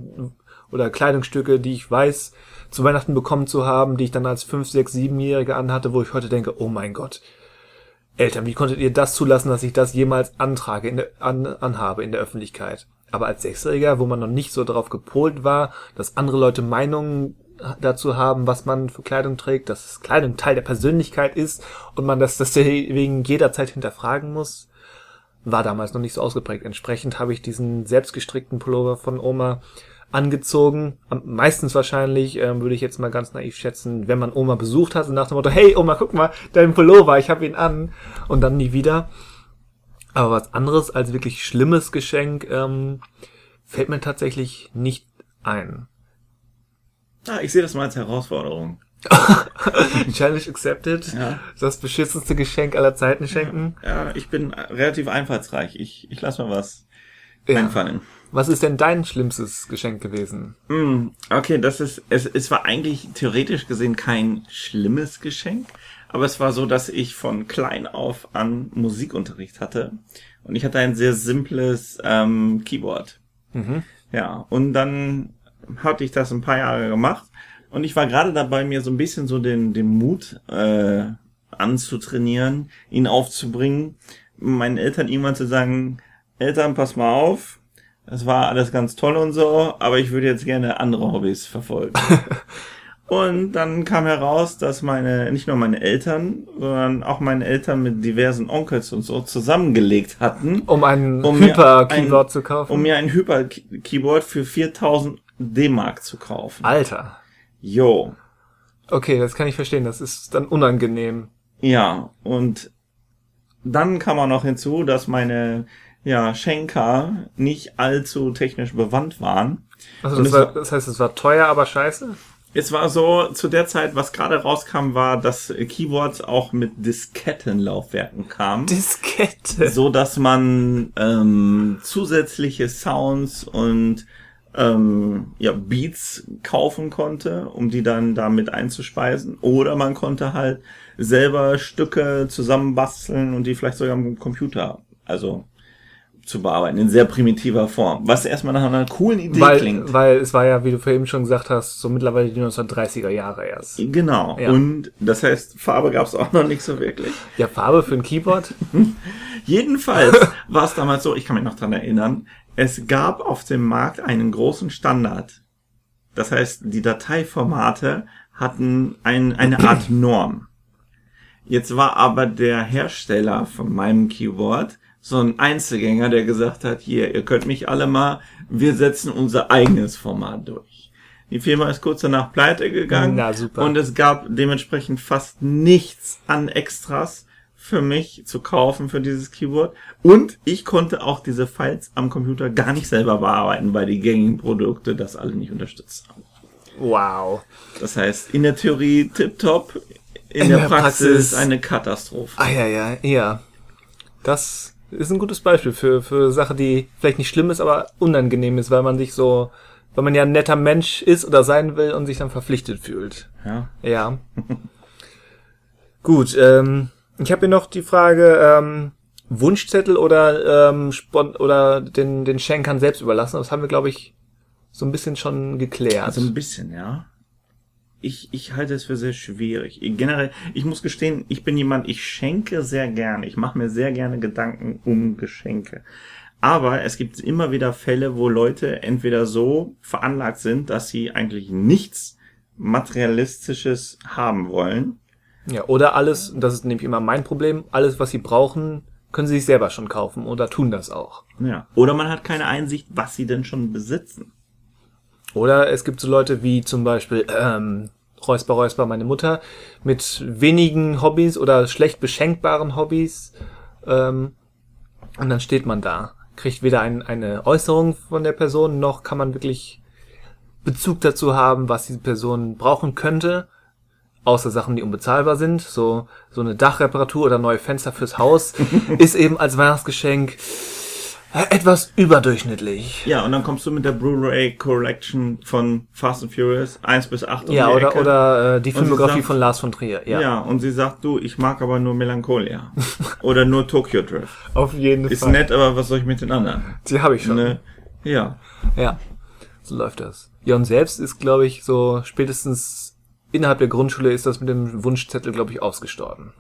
oder Kleidungsstücke, die ich weiß, zu Weihnachten bekommen zu haben, die ich dann als 5, 6, 7-Jährige anhatte, wo ich heute denke, oh mein Gott, Eltern, wie konntet ihr das zulassen, dass ich das jemals antrage, in der, an, anhabe in der Öffentlichkeit? Aber als Sechsjähriger, wo man noch nicht so darauf gepolt war, dass andere Leute Meinungen dazu haben, was man für Kleidung trägt, dass Kleidung Teil der Persönlichkeit ist und man das deswegen jederzeit hinterfragen muss, war damals noch nicht so ausgeprägt. Entsprechend habe ich diesen selbstgestrickten Pullover von Oma angezogen. Meistens wahrscheinlich, ähm, würde ich jetzt mal ganz naiv schätzen, wenn man Oma besucht hat und nach dem Motto, hey Oma, guck mal, dein Pullover, ich habe ihn an und dann nie wieder. Aber was anderes als wirklich schlimmes Geschenk ähm, fällt mir tatsächlich nicht ein. Ah, ich sehe das mal als Herausforderung. Challenge accepted. Ja. Das beschissenste Geschenk aller Zeiten schenken. Ja, ich bin relativ einfallsreich. Ich, ich lass mal was Ja. einfallen. Was ist denn dein schlimmstes Geschenk gewesen? Hm, okay, das ist, es, es war eigentlich theoretisch gesehen kein schlimmes Geschenk, aber es war so, dass ich von klein auf an Musikunterricht hatte und ich hatte ein sehr simples ähm, Keyboard. Ja, und dann hatte ich das ein paar Jahre gemacht und ich war gerade dabei, mir so ein bisschen so den, den Mut äh, anzutrainieren, ihn aufzubringen, meinen Eltern irgendwann zu sagen, Eltern, pass mal auf, Das war alles ganz toll und so, aber ich würde jetzt gerne andere Hobbys verfolgen. und dann kam heraus, dass meine, nicht nur meine Eltern, sondern auch meine Eltern mit diversen Onkels und so zusammengelegt hatten, Um ein Um Hyper-Keyboard zu kaufen. um mir ein Hyper-Keyboard für 4000 D-Mark zu kaufen. Alter. Jo. Okay, das kann ich verstehen. Das ist dann unangenehm. Ja, und dann kam auch noch hinzu, dass meine ja, Schenker nicht allzu technisch bewandt waren. Also das, war- das heißt, es war teuer, aber scheiße? Es war so, zu der Zeit, was gerade rauskam, war, dass Keyboards auch mit Diskettenlaufwerken kamen. Diskette. so dass man ähm, zusätzliche Sounds und ähm, ja, Beats kaufen konnte, um die dann damit einzuspeisen. Oder man konnte halt selber Stücke zusammenbasteln und die vielleicht sogar am Computer, also zu bearbeiten, in sehr primitiver Form. Was erstmal nach einer coolen Idee Weil, klingt. weil es war ja, wie du vorhin schon gesagt hast, so mittlerweile die 1930er Jahre erst. Genau. Ja. Und das heißt, Farbe gab es auch noch nicht so wirklich. Ja, Farbe für ein Keyboard? Jedenfalls war es damals so, ich kann mich noch dran erinnern, es gab auf dem Markt einen großen Standard. Das heißt, die Dateiformate hatten ein, eine Art Norm. Jetzt war aber der Hersteller von meinem Keyboard so ein Einzelgänger, der gesagt hat, hier, ihr könnt mich alle mal, wir setzen unser eigenes Format durch. Die Firma ist kurz danach pleite gegangen. Na. Und es gab dementsprechend fast nichts an Extras für mich zu kaufen für dieses Keyboard. Und ich konnte auch diese Files am Computer gar nicht selber bearbeiten, weil die gängigen Produkte das alle nicht unterstützt haben. Wow. Das heißt, in der Theorie tipptopp, in, In der, der Praxis, Praxis- eine Katastrophe. Ah ja, ja, ja. Das ist ein gutes Beispiel für, für Sache, die vielleicht nicht schlimm ist, aber unangenehm ist, weil man sich so, weil man ja ein netter Mensch ist oder sein will und sich dann verpflichtet fühlt. Ja. Ja. Gut, ähm, ich habe hier noch die Frage, ähm, Wunschzettel oder, ähm, Spon oder den, den Schenkern selbst überlassen. Das haben wir, glaube ich, so ein bisschen schon geklärt. Also ein bisschen, ja. Ich, ich halte es für sehr schwierig. Generell, ich muss gestehen, ich bin jemand, ich schenke sehr gerne. Ich mache mir sehr gerne Gedanken um Geschenke. Aber es gibt immer wieder Fälle, wo Leute entweder so veranlagt sind, dass sie eigentlich nichts Materialistisches haben wollen. Ja, oder alles, und das ist nämlich immer mein Problem, alles, was sie brauchen, können sie sich selber schon kaufen oder tun das auch. Ja. Oder man hat keine Einsicht, was sie denn schon besitzen. Oder es gibt so Leute wie zum Beispiel ähm, Räusper Räusper, meine Mutter, mit wenigen Hobbys oder schlecht beschenkbaren Hobbys. Ähm, und dann steht man da, kriegt weder ein, eine Äußerung von der Person, noch kann man wirklich Bezug dazu haben, was diese Person brauchen könnte. Außer Sachen, die unbezahlbar sind. So, so eine Dachreparatur oder neue Fenster fürs Haus ist eben als Weihnachtsgeschenk äh, etwas überdurchschnittlich. Ja, und dann kommst du mit der Blu-ray Collection von Fast and Furious 1 bis 8 um Ja, die oder, Ecke. oder äh, die Filmografie sagt- von Lars von Trier. Ja, Ja. und sie sagt, du, ich mag aber nur Melancholia. Oder nur Tokyo Drift. auf jeden Ist Fall. nett, aber was soll ich mit den anderen? Die habe ich schon. Ne? Ja. Ja, so läuft das. Und selbst ist, glaube ich, so spätestens innerhalb der Grundschule ist das mit dem Wunschzettel, glaube ich, ausgestorben.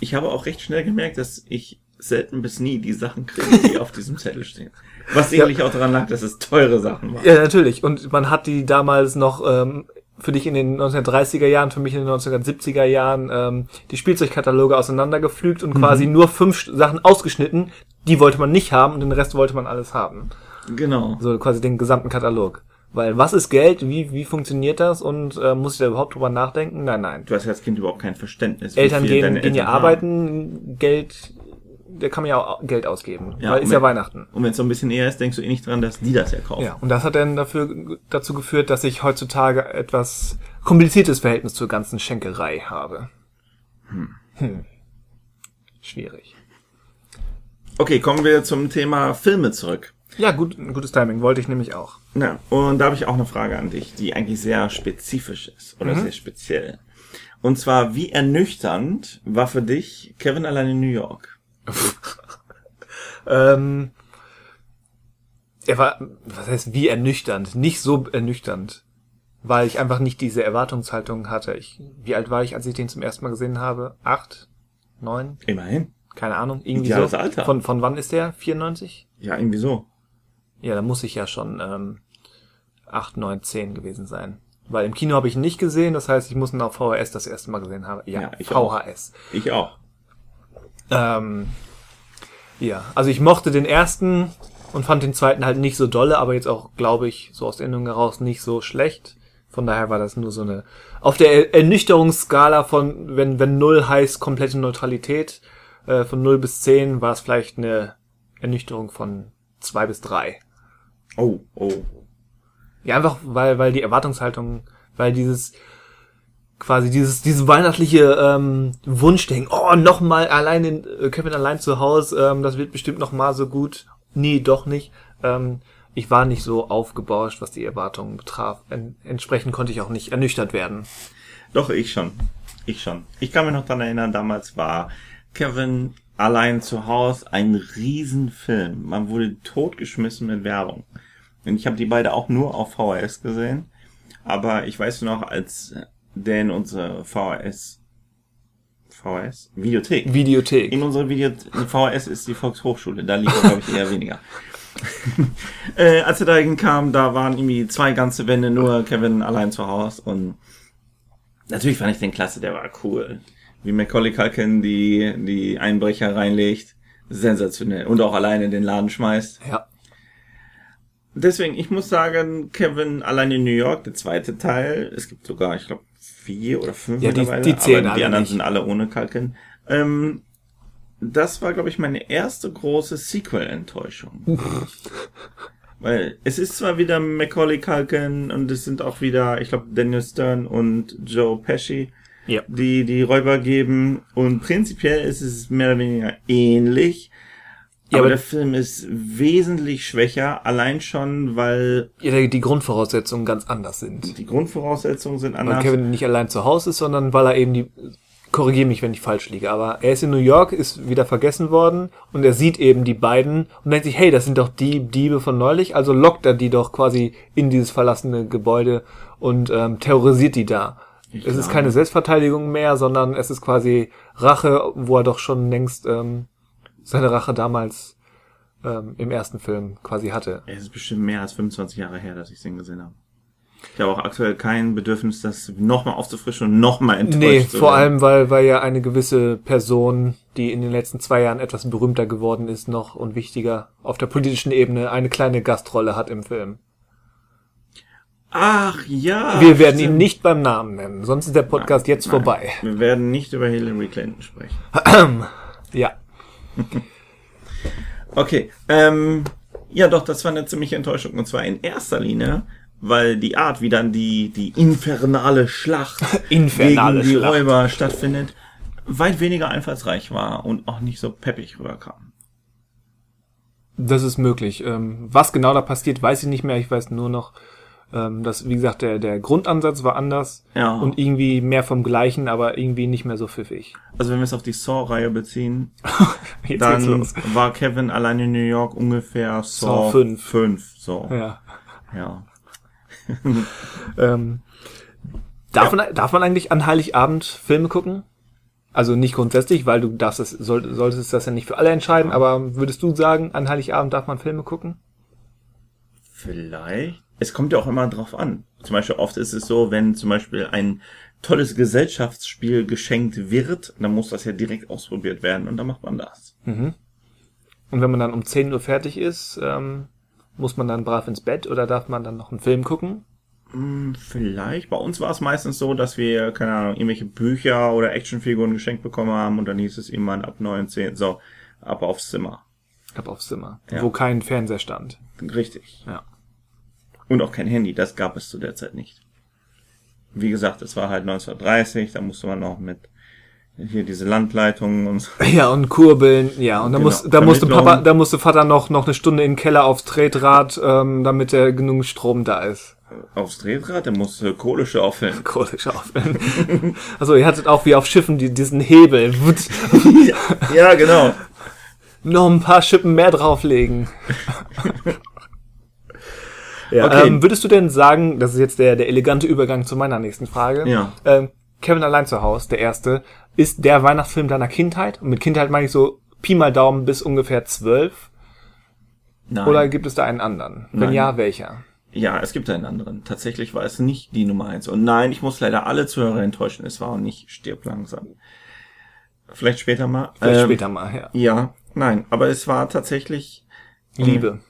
Ich habe auch recht schnell gemerkt, dass ich selten bis nie die Sachen kriege, die auf diesem Zettel stehen. Was sicherlich auch daran lag, dass es teure Sachen waren. Ja, natürlich. Und man hat die damals noch ähm, für dich in den 1930er Jahren, für mich in den 1970er Jahren ähm, die Spielzeugkataloge auseinandergepflügt und quasi nur fünf Sachen ausgeschnitten. Die wollte man nicht haben und den Rest wollte man alles haben. Genau. So quasi den gesamten Katalog. Weil was ist Geld? Wie, wie funktioniert das? Und äh, muss ich da überhaupt drüber nachdenken? Nein, nein. Du hast als Kind überhaupt kein Verständnis. Eltern gehen, gehen ja arbeiten, Geld, da kann man ja auch Geld ausgeben. Ja, weil ist ja wenn- Weihnachten. Und wenn es so ein bisschen eher ist, denkst du eh nicht dran, dass die das ja kaufen. Ja, und das hat dann dafür, dazu geführt, dass ich heutzutage etwas kompliziertes Verhältnis zur ganzen Schenkerei habe. Hm. Schwierig. Okay, kommen wir zum Thema Filme zurück. Ja, gut, gutes Timing, wollte ich nämlich auch. Na, und da habe ich auch eine Frage an dich, die eigentlich sehr spezifisch ist oder sehr speziell. Und zwar, wie ernüchternd war für dich Kevin allein in New York? Ähm, er war, was heißt wie ernüchternd? Nicht so ernüchternd, weil ich einfach nicht diese Erwartungshaltung hatte. Ich, wie alt war ich, als ich den zum ersten Mal gesehen habe? Acht? Neun? Immerhin. Keine Ahnung, irgendwie Ideales so. Alter. Von, von wann ist der? 94? Ja, irgendwie so. Ja, da muss ich ja schon ähm, 8, 9, 10 gewesen sein. Weil im Kino habe ich ihn nicht gesehen, das heißt, ich muss ihn auf VHS das erste Mal gesehen haben. Ja, Ja, ich VHS. Ich auch. Ähm, ja, also ich mochte den ersten und fand den zweiten halt nicht so dolle, aber jetzt auch, glaube ich, so aus der Erinnerung heraus nicht so schlecht. Von daher war das nur so eine, auf der Er- Ernüchterungsskala von, wenn, wenn 0 heißt komplette Neutralität, äh, von 0 bis 10 war es vielleicht eine Ernüchterung von 2 bis 3. Oh, oh. Ja, einfach weil, weil die Erwartungshaltung, weil dieses quasi dieses dieses weihnachtliche ähm, Wunschdenken, oh, noch mal allein in äh, Kevin allein zu Hause, ähm, das wird bestimmt noch mal so gut. Nee, doch nicht. Ähm, ich war nicht so aufgebauscht, was die Erwartungen betraf. En entsprechend konnte ich auch nicht ernüchtert werden. Doch, ich schon. Ich schon. Ich kann mich noch dran erinnern, damals war Kevin allein zu Hause ein Riesenfilm. Man wurde totgeschmissen mit Werbung. Und ich habe die beide auch nur auf VHS gesehen. Aber ich weiß noch, als der in unsere VHS VHS? Videothek. Videothek. In unserer Video VHS ist die Volkshochschule, da liegt er, glaube ich, eher weniger. äh, als er da hinkam, da waren irgendwie zwei ganze Wände nur Kevin allein zu Hause und natürlich fand ich den klasse, der war cool. Wie Macaulay Culkin die, die Einbrecher reinlegt. Sensationell. Und auch alleine in den Laden schmeißt. Ja. Deswegen, ich muss sagen, Kevin allein in New York, der zweite Teil, es gibt sogar, ich glaube, vier oder fünf Ja, die- mittlerweile, die zählen aber die anderen nicht. sind alle ohne Culkin. Ähm, das war, glaube ich, meine erste große Sequel-Enttäuschung. Weil es ist zwar wieder Macaulay Culkin und es sind auch wieder, ich glaube, Daniel Stern und Joe Pesci, Ja. die die Räuber geben und prinzipiell ist es mehr oder weniger ähnlich. Ja, aber, aber- der Film ist wesentlich schwächer, allein schon, weil ja die- Grundvoraussetzungen ganz anders sind. die Grundvoraussetzungen sind Weil anders. Kevin nicht allein zu Hause ist, sondern weil er eben die, korrigiere mich, wenn ich falsch liege, aber er ist in New York, ist wieder vergessen worden und er sieht eben die beiden und denkt sich, hey, das sind doch die Diebe von neulich, also lockt er die doch quasi in dieses verlassene Gebäude und ähm, terrorisiert die da. Ich es ist glaube. keine Selbstverteidigung mehr, sondern es ist quasi Rache, wo er doch schon längst ähm, seine Rache damals ähm, im ersten Film quasi hatte. Es ist bestimmt mehr als 25 Jahre her, dass ich den gesehen habe. Ich habe auch aktuell kein Bedürfnis, das nochmal aufzufrischen und nochmal enttäuscht Nee, zu vor werden. allem, weil, weil ja eine gewisse Person, die in den letzten zwei Jahren etwas berühmter geworden ist, noch und wichtiger auf der politischen Ebene eine kleine Gastrolle hat im Film. Ach ja. Wir werden ihn stimmt. nicht beim Namen nennen, sonst ist der Podcast jetzt Nein, vorbei. Wir werden nicht über Hillary Clinton sprechen. Ja. Okay, ähm, ja doch, das war eine ziemliche Enttäuschung. Und zwar in erster Linie, weil die Art, wie dann die, die infernale Schlacht Infernale gegen die Schlacht. Räuber stattfindet, weit weniger einfallsreich war und auch nicht so peppig rüberkam. Das ist möglich. Ähm, was genau da passiert, weiß ich nicht mehr. Ich weiß nur noch, ähm, dass, wie gesagt, der, der Grundansatz war anders Ja. und irgendwie mehr vom Gleichen, aber irgendwie nicht mehr so pfiffig. Also wenn wir es auf die Saw-Reihe beziehen, dann war Kevin allein in New York ungefähr Saw, Saw fünf. 5. So, Ja. ja. Ähm, darf, man, darf man eigentlich an Heiligabend Filme gucken? Also nicht grundsätzlich, weil du darfst es, soll, solltest das ja nicht für alle entscheiden, aber würdest du sagen, an Heiligabend darf man Filme gucken? Vielleicht. Es kommt ja auch immer drauf an. Zum Beispiel oft ist es so, wenn zum Beispiel ein tolles Gesellschaftsspiel geschenkt wird, dann muss das ja direkt ausprobiert werden und dann macht man das. Und wenn man dann um 10 Uhr fertig ist, ähm, muss man dann brav ins Bett oder darf man dann noch einen Film gucken? Hm, Vielleicht. Bei uns war es meistens so, dass wir, keine Ahnung, irgendwelche Bücher oder Actionfiguren geschenkt bekommen haben und dann hieß es irgendwann ab 19, so, ab aufs Zimmer. Ab aufs Zimmer, Ja. wo kein Fernseher stand. Richtig. Ja. Und auch kein Handy, das gab es zu der Zeit nicht. Wie gesagt, es war halt 1930, da musste man noch mit hier diese Landleitungen und so. Ja, und Kurbeln, ja, und da, Genau. muss, da musste. Papa, da musste Vater noch, noch eine Stunde in den Keller aufs Tretrad, ähm, damit er genug Strom da ist. aufs Drehrad, der musste Kohle schaufeln. Kohle schaufeln. also ihr hattet auch wie auf Schiffen die, diesen Hebel. Ja, genau. Noch ein paar Schippen mehr drauflegen. Ja, Okay. ähm, würdest du denn sagen, das ist jetzt der, der elegante Übergang zu meiner nächsten Frage. Ja. Ähm, Kevin allein zu Haus, der erste, ist der Weihnachtsfilm deiner Kindheit? Und mit Kindheit meine ich so Pi mal Daumen bis ungefähr zwölf. Nein. Oder gibt es da einen anderen? Wenn Nein. ja, welcher? Ja, es gibt einen anderen. Tatsächlich war es nicht die Nummer eins. Und nein, ich muss leider alle Zuhörer enttäuschen. Es war auch nicht Stirb langsam. Vielleicht später mal. Vielleicht Ähm, später mal, ja. Ja, nein, aber es war tatsächlich. Liebe.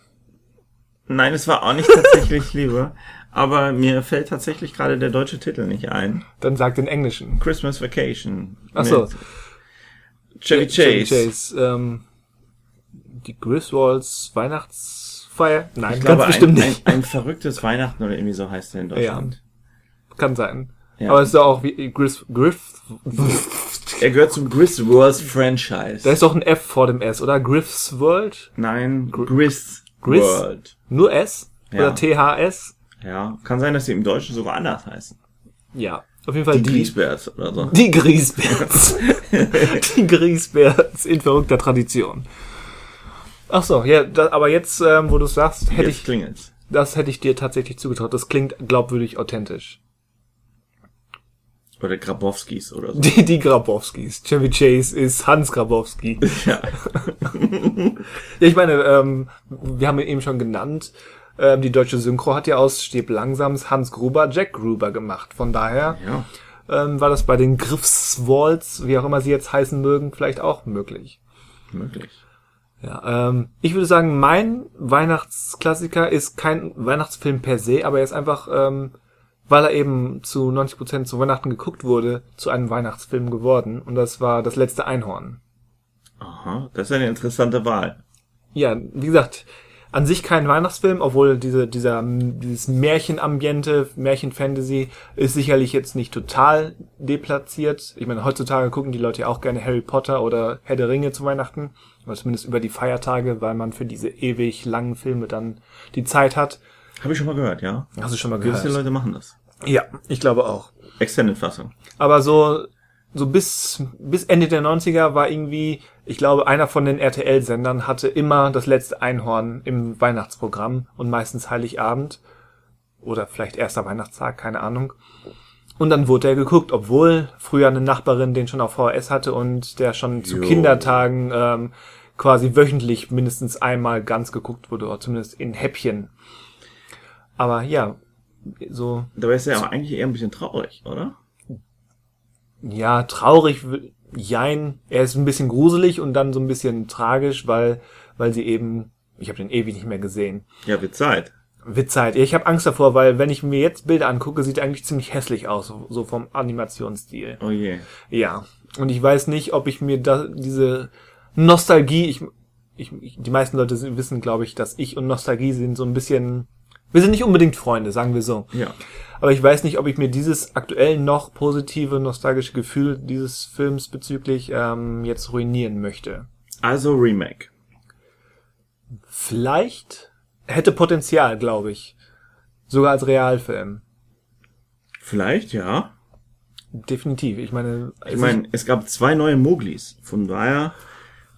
Nein, es war auch nicht tatsächlich Liebe. Aber mir fällt tatsächlich gerade der deutsche Titel nicht ein. Dann sagt den Englischen. Christmas Vacation. Ach so. Chevy Chevy Chase. Chase. Ähm, die Griswolds Weihnachtsfeier? Nein, Ich ganz glaube, bestimmt ein, nicht. ein, ein verrücktes Weihnachten oder irgendwie so heißt er in Deutschland. Kann sein. Ja. Aber es ist doch auch wie Gris, Griff. Er gehört zum Griswolds Franchise. Da ist doch ein F vor dem S, oder? Griff's World? Nein, Gris, Gris? World. Nur S? Ja. Oder THS? Ja, kann sein, dass sie im Deutschen sogar anders heißen. Ja. Auf jeden Fall Die die. Griesbärs oder so. Die Griesbärts. die Griesbärts in verrückter Tradition. Ach so, ja, da, aber jetzt, ähm, wo du es sagst, hätte Jetzt ich, klingelt's. das hätte ich dir tatsächlich zugetraut. Das klingt glaubwürdig authentisch. Oder Grabowskis oder so. Die, die Grabowskis. Chevy Chase ist Hans Grabowski. Ja. Ja, ich meine, ähm, wir haben ihn eben schon genannt. Ähm, die deutsche Synchro hat ja aus Stirb langsams Hans Gruber Jack Gruber gemacht. Von daher ja. ähm, war das bei den Griffswalds, wie auch immer sie jetzt heißen mögen, vielleicht auch möglich. Möglich. Ja, ähm, ich würde sagen, mein Weihnachtsklassiker ist kein Weihnachtsfilm per se, aber er ist einfach, ähm, weil er eben zu 90% zu Weihnachten geguckt wurde, zu einem Weihnachtsfilm geworden. Und das war das letzte Einhorn. Aha, das ist eine interessante Wahl. Ja, wie gesagt, an sich kein Weihnachtsfilm, obwohl diese, dieser, dieses Märchenambiente, Märchenfantasy ist sicherlich jetzt nicht total deplatziert. Ich meine, heutzutage gucken die Leute ja auch gerne Harry Potter oder Herr der Ringe zu Weihnachten. Oder zumindest über die Feiertage, weil man für diese ewig langen Filme dann die Zeit hat. Habe ich schon mal gehört, ja. Hast du schon mal Gewisse gehört? Leute machen das. Ja, ich glaube auch. Extended-Fassung. Aber so, so bis, bis Ende der 90er war irgendwie, ich glaube, einer von den RTL-Sendern hatte immer das letzte Einhorn im Weihnachtsprogramm und meistens Heiligabend. Oder vielleicht erster Weihnachtstag, keine Ahnung. Und dann wurde er geguckt, obwohl früher eine Nachbarin den schon auf VHS hatte und der schon zu Jo. Kindertagen ähm, quasi wöchentlich mindestens einmal ganz geguckt wurde, oder zumindest in Häppchen. Aber ja, so Dabei ist er aber eigentlich eher ein bisschen traurig, oder? ja, traurig, jein. Er ist ein bisschen gruselig und dann so ein bisschen tragisch, weil, weil sie eben, ich habe den ewig nicht mehr gesehen. Ja, wird Zeit. Witzheit. Ja, ich habe Angst davor, weil wenn ich mir jetzt Bilder angucke, sieht er eigentlich ziemlich hässlich aus, so- vom Animationsstil. Oh je. Ja. Und ich weiß nicht, ob ich mir da diese Nostalgie, ich, ich, die meisten Leute wissen, glaube ich, dass ich und Nostalgie sind so ein bisschen, wir sind nicht unbedingt Freunde, sagen wir so. Ja. Aber ich weiß nicht, ob ich mir dieses aktuell noch positive, nostalgische Gefühl dieses Films bezüglich ähm, jetzt ruinieren möchte. Also Remake. Vielleicht hätte Potenzial, glaube ich. Sogar als Realfilm. Vielleicht, ja. Definitiv. Ich meine, Ich meine, es gab zwei neue Moglis. Von daher,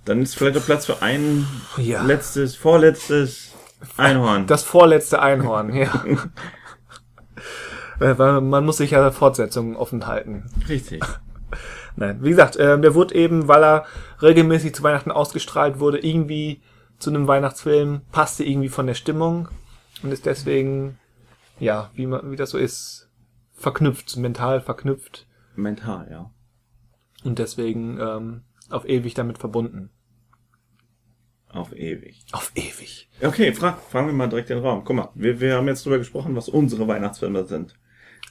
dann ist vielleicht auch Platz für ein Ja. letztes, vorletztes Einhorn. das vorletzte Einhorn, ja. Äh, Weil man muss sich ja Fortsetzungen offen halten. Richtig. Nein, wie gesagt, ähm, der wurde eben, weil er regelmäßig zu Weihnachten ausgestrahlt wurde, irgendwie zu einem Weihnachtsfilm, passte irgendwie von der Stimmung und ist deswegen, ja, wie man, wie das so ist, verknüpft, mental verknüpft Mental, ja. und deswegen ähm, auf ewig damit verbunden. Auf ewig. Auf ewig. Okay, fra fragen wir mal direkt den Raum. Guck mal, wir, wir haben jetzt drüber gesprochen, was unsere Weihnachtsfilme sind.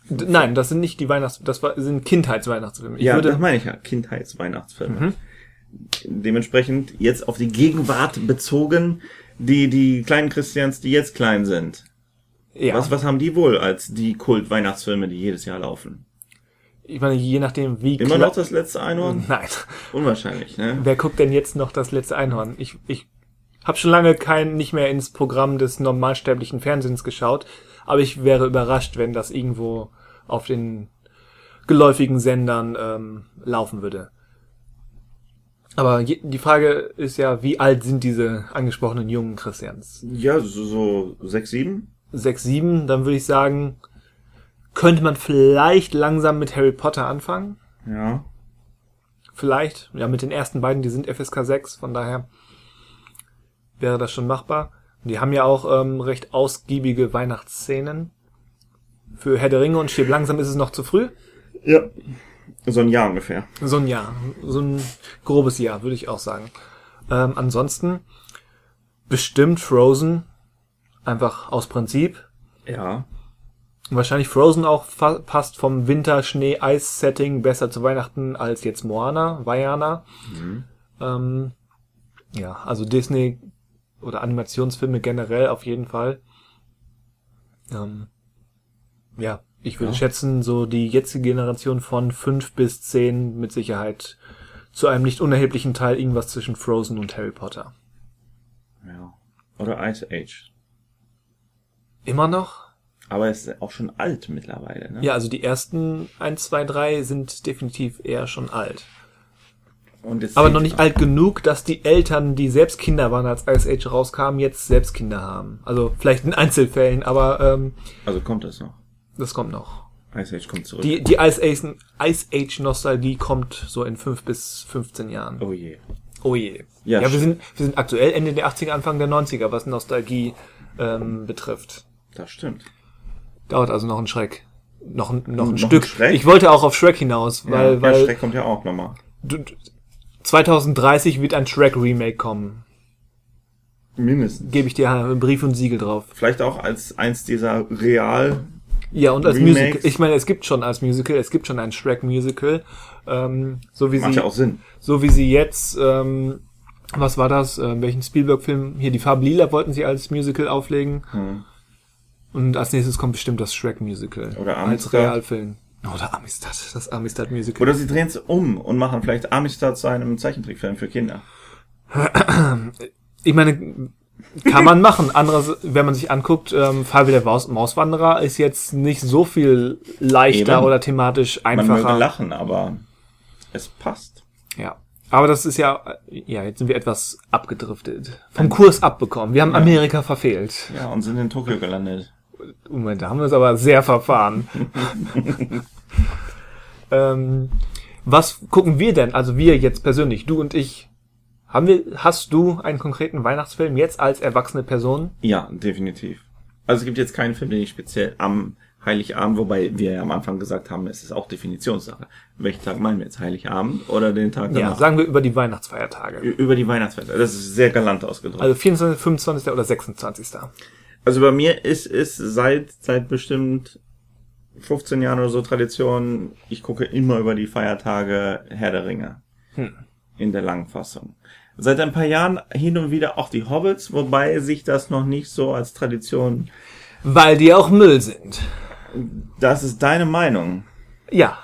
D nein, das sind nicht die Weihnachts, das war, sind Kindheitsweihnachtsfilme. Ich ja, würde, das meine ich ja. Kindheitsweihnachtsfilme. Dementsprechend jetzt auf die Gegenwart bezogen, die, die kleinen Christians, die jetzt klein sind. ja, Was, was haben die wohl als die Kult-Weihnachtsfilme, die jedes Jahr laufen? Ich meine, je nachdem, wie Immer noch das letzte Einhorn? Nein. Unwahrscheinlich, ne? Wer guckt denn jetzt noch das letzte Einhorn? Ich, ich habe schon lange kein nicht mehr ins Programm des normalsterblichen Fernsehens geschaut, aber ich wäre überrascht, wenn das irgendwo auf den geläufigen Sendern ähm, laufen würde. Aber je, die Frage ist ja, wie alt sind diese angesprochenen jungen Christians? Ja, so, so sechs, sieben? Sechs, sieben, dann würde ich sagen, könnte man vielleicht langsam mit Harry Potter anfangen. Ja. Vielleicht, ja, mit den ersten beiden, die sind FSK 6, von daher wäre das schon machbar. Die haben ja auch ähm, recht ausgiebige Weihnachtsszenen. Für Herr der Ringe und Stirb langsam ist es noch zu früh. Ja. So ein Jahr ungefähr. So ein Jahr. So ein grobes Jahr, würde ich auch sagen. Ähm, ansonsten bestimmt Frozen. Einfach aus Prinzip. Ja. Wahrscheinlich Frozen auch passt vom Winter, Schnee, Eis-Setting besser zu Weihnachten als jetzt Moana, Vaiana. Ähm, ja, also Disney oder Animationsfilme generell auf jeden Fall. Ähm, ja, ich würde Ja. schätzen, so die jetzige Generation von fünf bis zehn mit Sicherheit zu einem nicht unerheblichen Teil irgendwas zwischen Frozen und Harry Potter. Ja. Oder Ice Age. Immer noch? Aber es ist auch schon alt mittlerweile, ne? Ja, also die ersten eins, zwei, drei sind definitiv eher schon alt. Aber noch nicht alt genug, dass die Eltern, die selbst Kinder waren, als Ice Age rauskam, jetzt selbst Kinder haben. Also vielleicht in Einzelfällen, aber ähm, Also kommt das noch. das kommt noch. Ice Age kommt zurück. Die, die Ice Age, Ice Age Nostalgie kommt so in fünf bis 15 Jahren. oh je. Oh je. Ja, Ja, wir sind, wir sind aktuell Ende der 80er, Anfang der 90er, was Nostalgie ähm, betrifft. Das stimmt. Dauert also noch ein Schreck. Noch ein, noch ein Noch ein Stück. Schreck? Ich wollte auch auf Shrek hinaus, weil, ja, weil ja, Schreck kommt ja auch nochmal. du, du- 2030 wird ein Shrek Remake kommen. Mindestens. Gebe ich dir Brief und Siegel drauf. Vielleicht auch als eins dieser real. Ja, und als Remakes. Musical, ich meine, es gibt schon als Musical, es gibt schon ein Shrek-Musical, ähm, so wie Macht sie, ja auch Sinn. so wie sie jetzt, ähm, was war das, äh, welchen Spielberg-Film, hier die Farbe Lila wollten sie als Musical auflegen, Hm. Und als nächstes kommt bestimmt das Shrek-Musical. Oder Als Amistad. Realfilm. Oder Amistad, das Amistad-Musical. Oder sie drehen es um und machen vielleicht Amistad zu einem Zeichentrickfilm für Kinder. Ich meine, kann man machen. Andererseits, wenn man sich anguckt, ähm, Fabel der Maus Mauswanderer ist jetzt nicht so viel leichter Eben. oder thematisch Man möge einfacher. lachen, aber es passt. Ja. Aber das ist ja, ja, jetzt sind wir etwas abgedriftet. Vom Kurs abbekommen. Wir haben Amerika verfehlt. Ja, und sind in Tokio gelandet. Moment, da haben wir uns aber sehr verfahren. ähm, was gucken wir denn? Also wir jetzt persönlich, du und ich. Haben wir, hast du einen konkreten Weihnachtsfilm jetzt als erwachsene Person? Ja, definitiv. Also es gibt jetzt keinen Film, den ich speziell am Heiligabend, wobei wir ja am Anfang gesagt haben, es ist auch Definitionssache. Welchen Tag meinen wir jetzt? Heiligabend oder den Tag Ja, danach? sagen wir über die Weihnachtsfeiertage. Über die Weihnachtsfeste. Das ist sehr galant ausgedrückt. Also 24., 25. oder 26. Also bei mir ist es seit, seit bestimmt 15 Jahren oder so Tradition, ich gucke immer über die Feiertage Herr der Ringe. In der langen Fassung. Seit ein paar Jahren hin und wieder auch die Hobbits, wobei sich das noch nicht so als Tradition, Weil die auch Müll sind. das ist deine Meinung. Ja.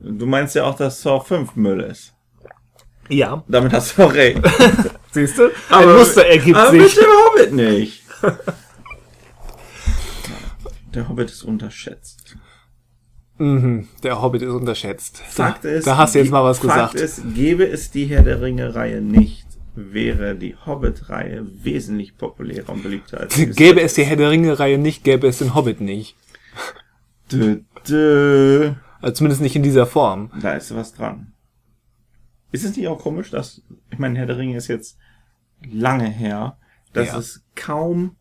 Du meinst ja auch, dass Saw 5 Müll ist. Ja. Damit hast du auch recht. Siehst du? Ein Muster ergibt aber sich. mit dem Hobbit nicht. Der Hobbit ist unterschätzt. Mhm, der Hobbit ist unterschätzt. Fakt da, ist, da hast du jetzt mal was Fakt gesagt. ist, gäbe es die Herr der Ringe-Reihe nicht, wäre die Hobbit-Reihe wesentlich populärer und beliebter als Gäbe es die Herr der Ringe-Reihe nicht, gäbe es den Hobbit nicht. Dö, dö. Also zumindest nicht in dieser Form. Da ist was dran. Ist es nicht auch komisch, dass, ich meine, Herr der Ringe ist jetzt lange her, dass Ja. es kaum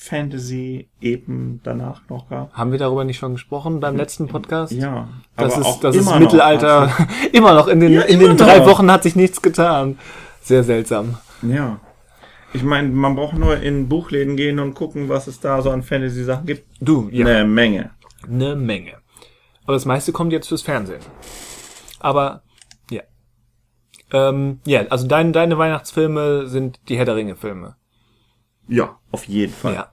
Fantasy-Epen danach noch gab? Haben wir darüber nicht schon gesprochen beim letzten Podcast? Ja. Das aber ist, auch das ist immer noch. Mittelalter. immer noch. In den, Ja, in immer den drei noch. Wochen hat sich nichts getan. Sehr seltsam. Ja. Ich meine, man braucht nur in Buchläden gehen und gucken, was es da so an Fantasy-Sachen gibt. Du, ja. Eine Menge. Eine Menge. Aber das meiste kommt jetzt fürs Fernsehen. Aber, ja. Ähm, ja, also dein, deine Weihnachtsfilme sind die Herr der Ringe-Filme. Ja, auf jeden Fall. Ja.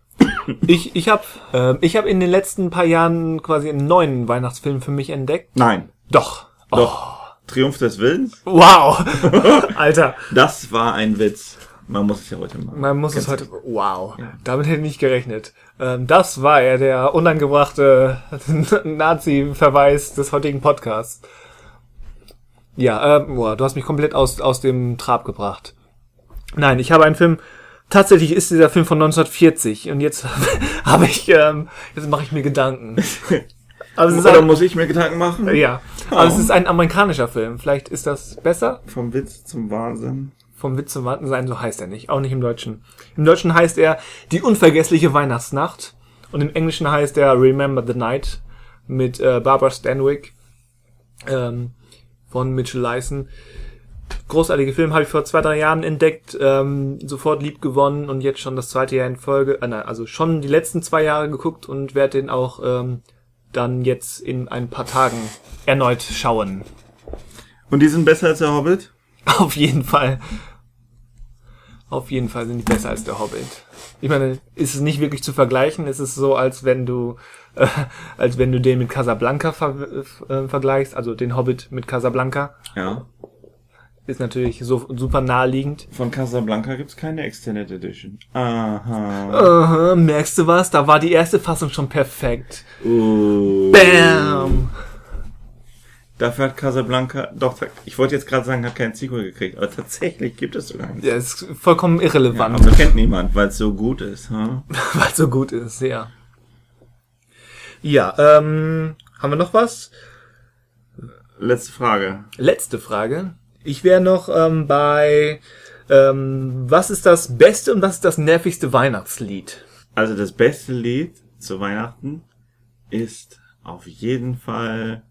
Ich, ich habe ähm, ich hab in den letzten paar Jahren quasi einen neuen Weihnachtsfilm für mich entdeckt. Nein, Doch. Oh, doch. Triumph des Willens? Wow. Alter. Das war ein Witz. Man muss es ja heute machen. Man muss es heute. Wow. Damit hätte ich nicht gerechnet. Ähm, das war ja der unangebrachte Nazi-Verweis des heutigen Podcasts. Ja, ähm, boah, du hast mich komplett aus, aus dem Trab gebracht. Nein, ich habe einen Film. Tatsächlich ist dieser Film von 1940 und jetzt habe ich, ähm, jetzt mache ich mir Gedanken. Aber es ist Oder ein, muss ich mir Gedanken machen? ja, aber es ist ein amerikanischer Film. Vielleicht ist das besser. Vom Witz zum Wahnsinn. vom Witz zum Warten sein, so heißt er nicht. Auch nicht im Deutschen. Im Deutschen heißt er Die unvergessliche Weihnachtsnacht. Und im Englischen heißt er Remember the Night mit äh, Barbara Stanwyck ähm, von Mitchell Leisen. Großartige Film habe ich vor zwei, drei Jahren entdeckt, ähm, sofort lieb gewonnen und jetzt schon das zweite Jahr in Folge, äh, nein, also schon die letzten zwei Jahre geguckt und werde den auch ähm, dann jetzt in ein paar Tagen erneut schauen. Und die sind besser als der Hobbit? Auf jeden Fall. Auf jeden Fall sind die besser als der Hobbit. Ich meine, ist es nicht wirklich zu vergleichen. Es ist so, als wenn du, äh, als wenn du den mit Casablanca ver äh, vergleichst, also den Hobbit mit Casablanca. Ja. Ist natürlich so super naheliegend. Von Casablanca gibt's keine Extended Edition. Aha. Uh, merkst du was? Da war die erste Fassung schon perfekt. Uh. Bam! Dafür hat Casablanca, doch, ich wollte jetzt gerade sagen, hat keinen Sequel gekriegt, aber tatsächlich gibt es sogar einen. Ja, ist vollkommen Ja, irrelevant, aber kennt niemand, weil es so gut ist. Hm? weil es so gut ist, ja. Ja, ähm, haben wir noch was? Letzte Frage. Letzte Frage. Ich wäre noch ähm, bei, ähm, was ist das beste und was ist das nervigste Weihnachtslied? Also das beste Lied zu Weihnachten ist auf jeden Fall.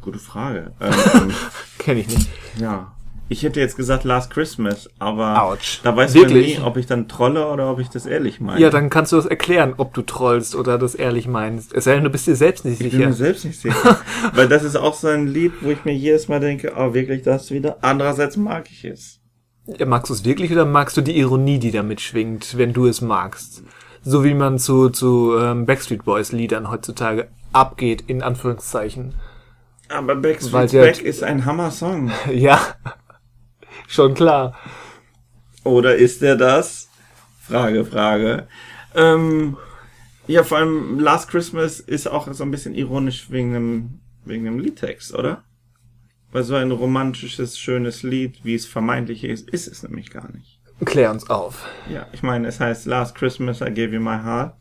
Gute Frage. Ähm, Kenne ich nicht. ja. Ich hätte jetzt gesagt Last Christmas, aber Autsch. da weiß Wirklich? man nie, ob ich dann trolle oder ob ich das ehrlich meine. Ja, dann kannst du das erklären, ob du trollst oder das ehrlich meinst. Es sei denn, du bist dir selbst nicht ich bin mir sicher. selbst nicht sicher. Weil das ist auch so ein Lied, wo ich mir jedes Mal denke, oh, wirklich das wieder. Andererseits mag ich es. Ja, magst du es wirklich oder magst du die Ironie, die da mitschwingt, wenn du es magst? So wie man zu, zu ähm, Backstreet Boys Liedern heutzutage abgeht, in Anführungszeichen. Aber Backstreet's Weil der- Back ist ein Hammer-Song. Ja, schon klar. Oder ist er das? Frage, Frage. Ähm, ja, vor allem Last Christmas ist auch so ein bisschen ironisch wegen dem, wegen dem Liedtext, oder? Weil so ein romantisches, schönes Lied, wie es vermeintlich ist, ist es nämlich gar nicht. Klär uns auf. Ja, ich meine, es heißt Last Christmas I gave you my heart.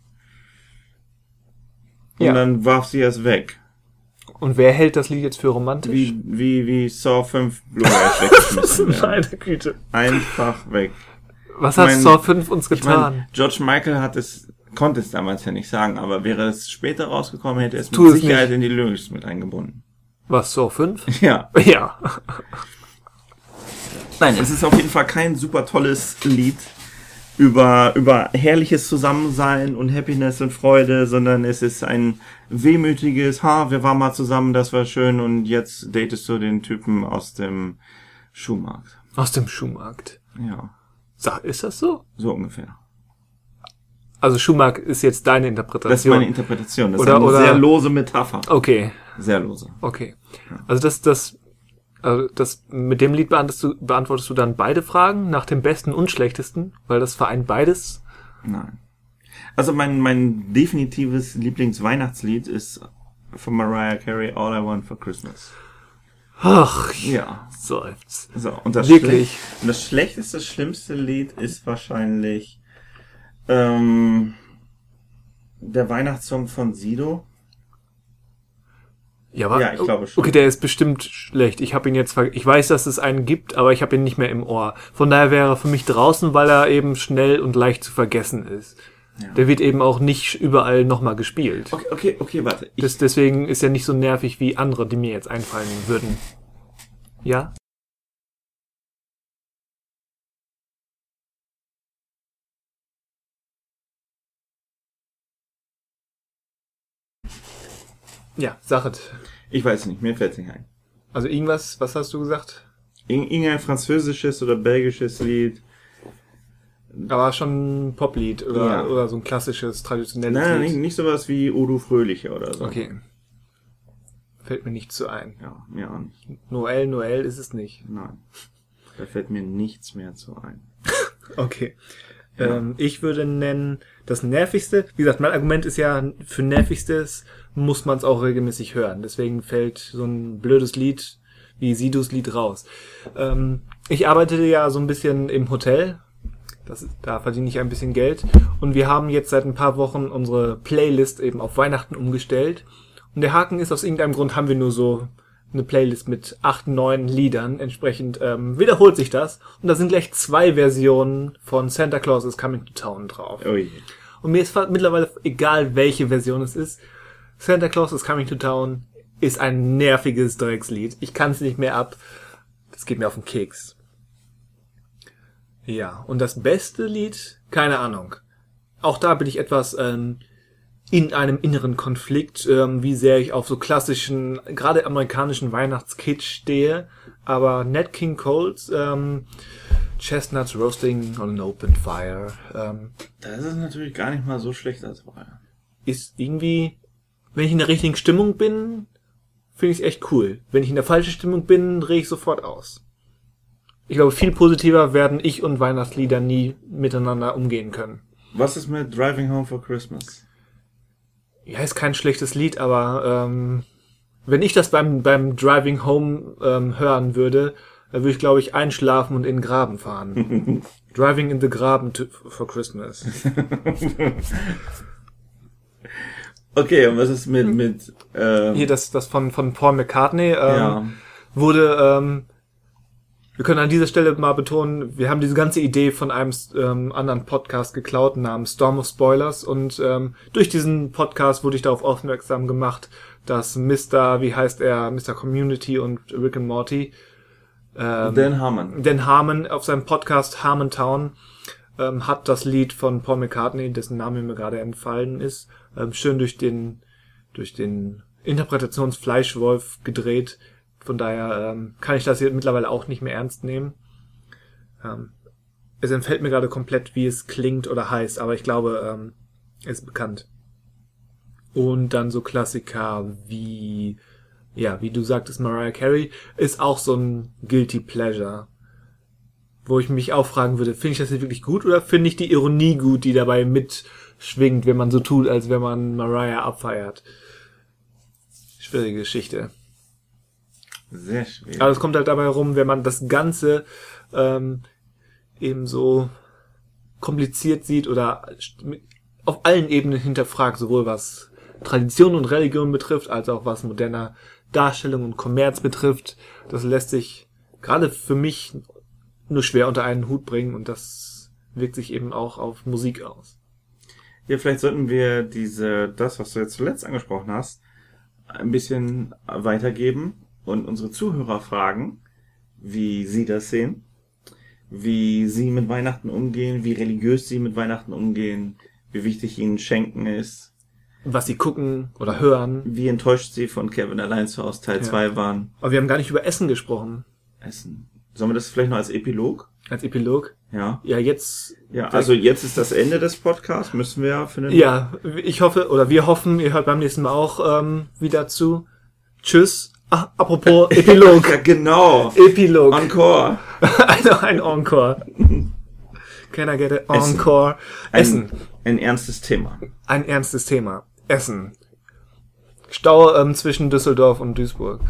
Und Ja. dann warf sie es weg. Und wer hält das Lied jetzt für romantisch? Wie, wie, wie Saw 5 Blu-rays weggeschmissen werden. Meine Güte. Einfach weg. Was hat mein- Saw 5 uns Ich getan? meine, George Michael hat es, konnte es damals ja nicht sagen, aber wäre es später rausgekommen, hätte er es mit es Sicherheit nicht. in die Lyrics mit eingebunden. Was, Saw 5? Ja. Ja. Nein, es ist auf jeden Fall kein super tolles Lied über, über herrliches Zusammensein und Happiness und Freude, sondern es ist ein wehmütiges, ha, wir waren mal zusammen, das war schön und jetzt datest du den Typen aus dem Schuhmarkt. Aus dem Schuhmarkt. Ja, Sag, ist das so? so ungefähr. Also Schuhmarkt ist jetzt deine Interpretation. Das ist meine Interpretation. Das Oder- ist eine oder- sehr lose Metapher. Okay, Sehr lose. okay. Also das, das, also das, mit dem Lied beantwortest du, beantwortest du dann beide Fragen nach dem besten und schlechtesten, weil das vereint beides. Nein. Also mein, mein definitives Lieblingsweihnachtslied ist von Mariah Carey, All I Want for Christmas. Ach, Ja. seufz. So, und das, Wirklich? Und das schlechteste, schlimmste Lied ist wahrscheinlich ähm, der Weihnachtssong von Sido. Ja, aber, Ja, ich glaube schon. Okay, der ist bestimmt schlecht. Ich habe ihn jetzt, ich weiß, dass es einen gibt, aber ich habe ihn nicht mehr im Ohr. Von daher wäre er für mich draußen, weil er eben schnell und leicht zu vergessen ist. Ja. Der wird eben auch nicht überall nochmal gespielt. Okay, okay, okay, warte. Das, deswegen ist er nicht so nervig wie andere, die mir jetzt einfallen würden. Ja? Ja, sachet. Ich weiß nicht, mir fällt nicht ein. Also irgendwas, was hast du gesagt? Ir- Irgendein französisches oder belgisches Lied. Aber schon ein Poplied oder, Ja. oder so ein klassisches, traditionelles Nein, nein, Lied. nicht, nicht sowas wie Odu Fröhliche oder so. Okay. Fällt mir nicht zu ein. Ja, mir auch nicht. Noel, Noel ist es nicht. Nein. Da fällt mir nichts mehr zu ein. Okay. Ähm, ich würde nennen, das nervigste, wie gesagt, mein Argument ist ja, für nervigstes muss man es auch regelmäßig hören. Deswegen fällt so ein blödes Lied wie Sidus Lied raus. Ähm, ich arbeitete ja so ein bisschen im Hotel. Das, da verdiene ich ein bisschen Geld. Und wir haben jetzt seit ein paar Wochen unsere Playlist eben auf Weihnachten umgestellt. Und der Haken ist, aus irgendeinem Grund haben wir nur so eine Playlist mit acht, neun Liedern. Entsprechend ähm, wiederholt sich das. Und da sind gleich zwei Versionen von Santa Claus is Coming to Town drauf. Oh je. Und mir ist mittlerweile egal, welche Version es ist. Santa Claus is Coming to Town ist ein nerviges Dreckslied. Ich kann es nicht mehr ab. Das geht mir auf den Keks. Ja, und das beste Lied, keine Ahnung. Auch da bin ich etwas ähm, in einem inneren Konflikt, ähm, wie sehr ich auf so klassischen, gerade amerikanischen Weihnachtskitsch stehe. Aber Nat King Cole's ähm, Chestnuts Roasting on an Open Fire ähm, Das ist natürlich gar nicht mal so schlecht als Wahl. ist irgendwie, wenn ich in der richtigen Stimmung bin, finde ich es echt cool. Wenn ich in der falschen Stimmung bin, drehe ich sofort aus. Ich glaube, viel positiver werden ich und Weihnachtslieder nie miteinander umgehen können. Was ist mit Driving Home for Christmas? Ja, ist kein schlechtes Lied, aber ähm, wenn ich das beim, beim Driving Home ähm, hören würde, dann würde ich, glaube ich, einschlafen und in den Graben fahren. Driving in the Graben to, for Christmas. Okay, und was ist mit, mit, ähm, Hier das, das von, von Paul McCartney. Ähm, ja. wurde, ähm, wir können an dieser Stelle mal betonen, wir haben diese ganze Idee von einem ähm, anderen Podcast geklaut namens Storm of Spoilers und ähm, durch diesen Podcast wurde ich darauf aufmerksam gemacht, dass Mr., wie heißt er, Mr. Community und Rick and Morty, ähm, Dan Harmon. Dan Harmon auf seinem Podcast Harmontown ähm, hat das Lied von Paul McCartney, dessen Name mir gerade entfallen ist, ähm, schön durch den durch den Interpretationsfleischwolf gedreht. Von daher ähm, kann ich das hier mittlerweile auch nicht mehr ernst nehmen. Ähm, es entfällt mir gerade komplett, wie es klingt oder heißt, aber ich glaube, ähm, es ist bekannt. Und dann so Klassiker wie, ja, wie du sagtest, Mariah Carey ist auch so ein Guilty Pleasure. Wo ich mich auch fragen würde, finde ich das jetzt wirklich gut oder finde ich die Ironie gut, die dabei mitschwingt, wenn man so tut, als wenn man Mariah abfeiert? Schwierige Geschichte. Sehr schwer. Aber es kommt halt dabei rum, wenn man das Ganze ähm, eben so kompliziert sieht oder auf allen Ebenen hinterfragt, sowohl was Tradition und Religion betrifft, als auch was moderner Darstellung und Kommerz betrifft. Das lässt sich gerade für mich nur schwer unter einen Hut bringen und das wirkt sich eben auch auf Musik aus. Ja, vielleicht sollten wir diese, das, was du jetzt zuletzt angesprochen hast, ein bisschen weitergeben und unsere Zuhörer fragen, wie sie das sehen, wie sie mit Weihnachten umgehen, wie religiös sie mit Weihnachten umgehen, wie wichtig ihnen Schenken ist, Was sie gucken oder hören. wie enttäuscht sie von Kevin allein zu Haus Teil Ja. 2 waren. Aber wir haben gar nicht über Essen gesprochen Essen. Sollen wir das vielleicht noch als Epilog? als Epilog. Ja. Ja, jetzt Ja, also jetzt ist das Ende des Podcasts, müssen wir ja für den Ja, ich hoffe, oder wir hoffen, ihr hört beim nächsten Mal auch ähm, wieder zu. Tschüss. Ah, apropos Epilog. Ja, genau. Epilog. Encore. ein, ein Encore. Can I get an Essen. Encore? Essen. Ein, ein ernstes Thema. Ein ernstes Thema. Essen. Stau ähm, zwischen Düsseldorf und Duisburg.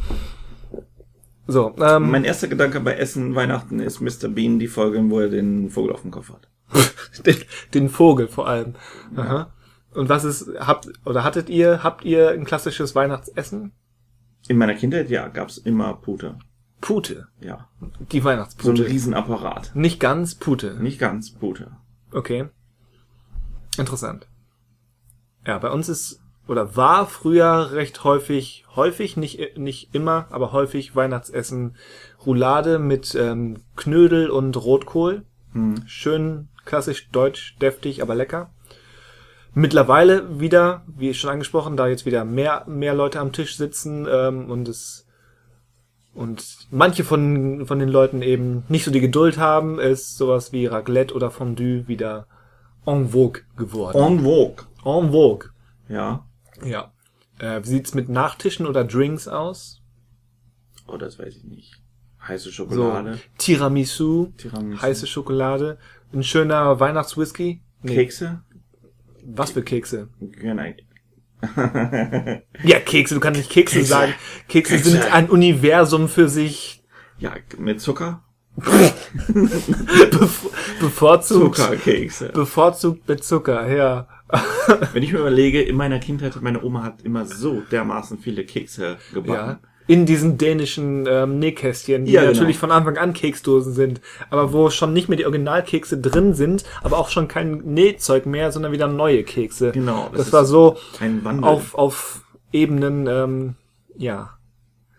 So, ähm, Mein erster Gedanke bei Essen Weihnachten ist Mr. Bean, die Folge, wo er den Vogel auf dem Kopf hat. den, den Vogel vor allem. Aha. Und was ist, habt, oder hattet ihr, habt ihr ein klassisches Weihnachtsessen? In meiner Kindheit, ja, gab's immer Pute. Pute. Ja. Die So ein Weihnachtspute. Riesenapparat. Nicht ganz Pute. Nicht ganz Pute. Okay. Interessant. Ja, bei uns ist oder war früher recht häufig, häufig, nicht, nicht immer, aber häufig Weihnachtsessen Roulade mit ähm, Knödel und Rotkohl. Hm. Schön klassisch deutsch, deftig, aber lecker. Mittlerweile wieder, wie schon angesprochen, da jetzt wieder mehr, mehr Leute am Tisch sitzen ähm, und es und manche von, von den Leuten eben nicht so die Geduld haben, ist sowas wie Raclette oder Fondue wieder en vogue geworden. En vogue. En vogue. Ja. Ja. Äh, wie sieht's mit Nachtischen oder Drinks aus? Oh, das weiß ich nicht. Heiße So Schokolade. Tiramisu, Tiramisu. heiße Schokolade, ein schöner Weihnachtswhisky. Nee, Kekse? Was für Kekse? Genau. Ja, Kekse, du kannst nicht Kekse, Kekse. sagen. Kekse, Kekse. sind ein Universum für sich. ja, mit Zucker? Bev bevorzugt, Zuckerkekse. bevorzugt mit Zucker, ja. Wenn ich mir überlege, in meiner Kindheit, meine Oma hat immer so dermaßen viele Kekse gebacken. Ja. In diesen dänischen ähm, Nähkästchen, die Ja, genau. natürlich von Anfang an Keksdosen sind, aber wo schon nicht mehr die Originalkekse drin sind, aber auch schon kein Nähzeug mehr, sondern wieder neue Kekse. Genau, das Das, war so auf, auf Ebenen, ähm, ja,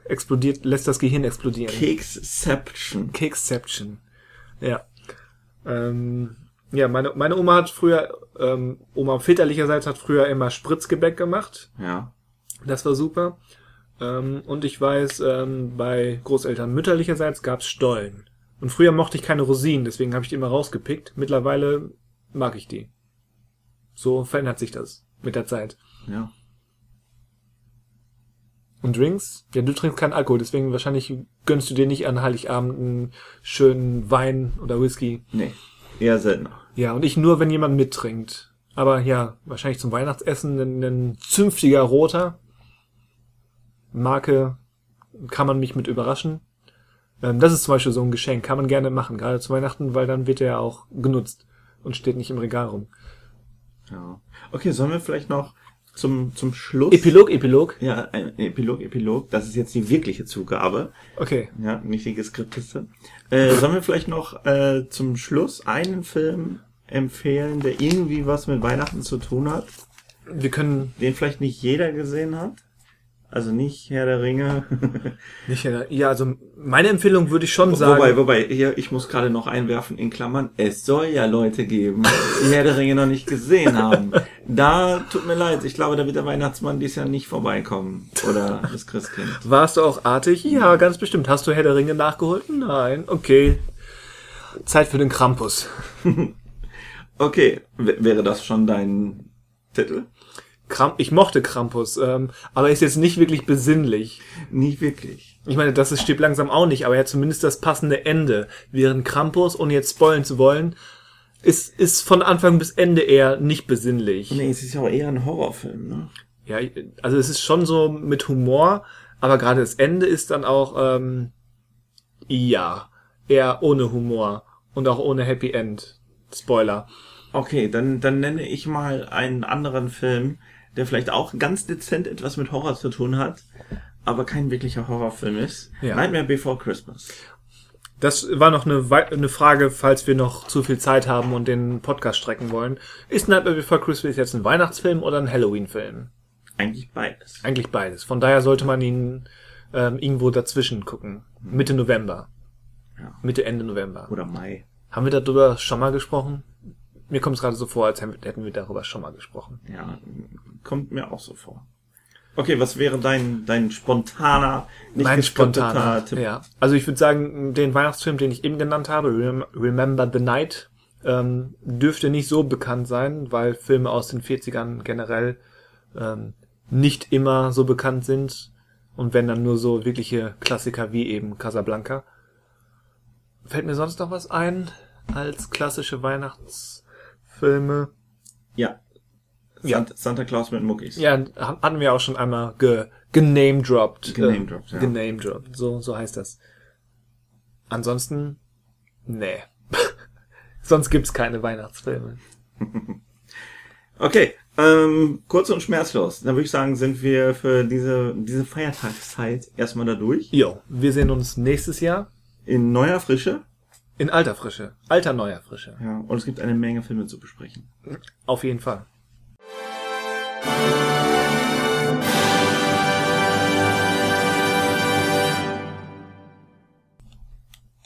explodiert, lässt das Gehirn explodieren. Keksception. Keksception. Ja. Ähm, ja, meine, meine Oma hat früher, ähm, Oma väterlicherseits hat früher immer Spritzgebäck gemacht. Ja. Das war super. Ähm, und ich weiß, ähm, bei Großeltern mütterlicherseits gab's Stollen. Und früher mochte ich keine Rosinen, deswegen habe ich die immer rausgepickt. Mittlerweile mag ich die. So verändert sich das mit der Zeit. Ja. Und Drinks? Ja, du trinkst keinen Alkohol, deswegen wahrscheinlich gönnst du dir nicht an Heiligabend einen schönen Wein oder Whisky. Nee. Eher seltener. Ja, und ich nur, wenn jemand mittrinkt. Aber ja, wahrscheinlich zum Weihnachtsessen ein, ein zünftiger Roter. Marke kann man mich mit überraschen. Ähm, das ist zum Beispiel so ein Geschenk, kann man gerne machen, gerade zu Weihnachten, weil dann wird er ja auch genutzt und steht nicht im Regal rum. Ja. Okay, sollen wir vielleicht noch zum, zum Schluss. Epilog, Epilog. ja, ein Epilog, Epilog. Das ist jetzt die wirkliche Zugabe. Okay. Ja, nicht die geskripteste. Äh, sollen wir vielleicht noch äh, zum Schluss einen Film empfehlen, der irgendwie was mit Weihnachten zu tun hat? Wir können Den vielleicht nicht jeder gesehen hat? Also nicht Herr der Ringe. nicht, ja, also meine Empfehlung würde ich schon sagen. wobei, wobei, hier, ich muss gerade noch einwerfen in Klammern, es soll ja Leute geben, die Herr der Ringe noch nicht gesehen haben. Da tut mir leid, ich glaube, da wird der Weihnachtsmann dies Jahr nicht vorbeikommen. Oder das Christkind. Warst du auch artig? Ja, ganz bestimmt. Hast du Herr der Ringe nachgeholt? Nein. Okay. Zeit für den Krampus. Okay, w- wäre das schon dein Titel? Kramp ich mochte Krampus, ähm, aber er ist jetzt nicht wirklich besinnlich. Nicht wirklich. Ich meine, das ist stirbt langsam auch nicht, aber er hat zumindest das passende Ende. Während Krampus, ohne jetzt spoilen zu wollen, ist, ist von Anfang bis Ende eher nicht besinnlich. Nee, es ist ja auch eher ein Horrorfilm, ne? Ja, also es ist schon so mit Humor, aber gerade das Ende ist dann auch, ähm, ja, eher ohne Humor und auch ohne Happy End. Spoiler. Okay, dann, dann nenne ich mal einen anderen Film, der vielleicht auch ganz dezent etwas mit Horror zu tun hat, aber kein wirklicher Horrorfilm ist. Ja. Nightmare Before Christmas. Das war noch eine, eine Frage, falls wir noch zu viel Zeit haben und den Podcast strecken wollen. Ist Nightmare Before Christmas jetzt ein Weihnachtsfilm oder ein Halloween-Film? Eigentlich beides. Eigentlich beides. Von daher sollte man ihn ähm, irgendwo dazwischen gucken. Mitte November. Ja. Mitte, Ende November. Oder Mai. Haben wir darüber schon mal gesprochen? Mir kommt es gerade so vor, als hätten wir darüber schon mal gesprochen. Ja, kommt mir auch so vor. Okay, was wäre dein, dein spontaner, nicht Mein spontaner Tipp? Ja. Also ich würde sagen, den Weihnachtsfilm, den ich eben genannt habe, Rem Remember the Night, ähm, dürfte nicht so bekannt sein, weil Filme aus den 40ern generell ähm, nicht immer so bekannt sind. Und wenn dann nur so wirkliche Klassiker wie eben Casablanca. Fällt mir sonst noch was ein als klassische Weihnachtsfilme? Ja. Ja. Santa, Santa Claus mit Muckis. Ja, hatten wir auch schon einmal ge, genamedropped. Genamedropped, ja. Genamedropped, so, so heißt das. Ansonsten, nee. Sonst gibt's keine Weihnachtsfilme. Okay, ähm, kurz und schmerzlos. Dann würde ich sagen, sind wir für diese, diese Feiertagszeit erstmal da durch. Jo, wir sehen uns nächstes Jahr In neuer Frische. In alter Frische. Alter neuer Frische. Ja, und es gibt eine Menge Filme zu besprechen. Auf jeden Fall.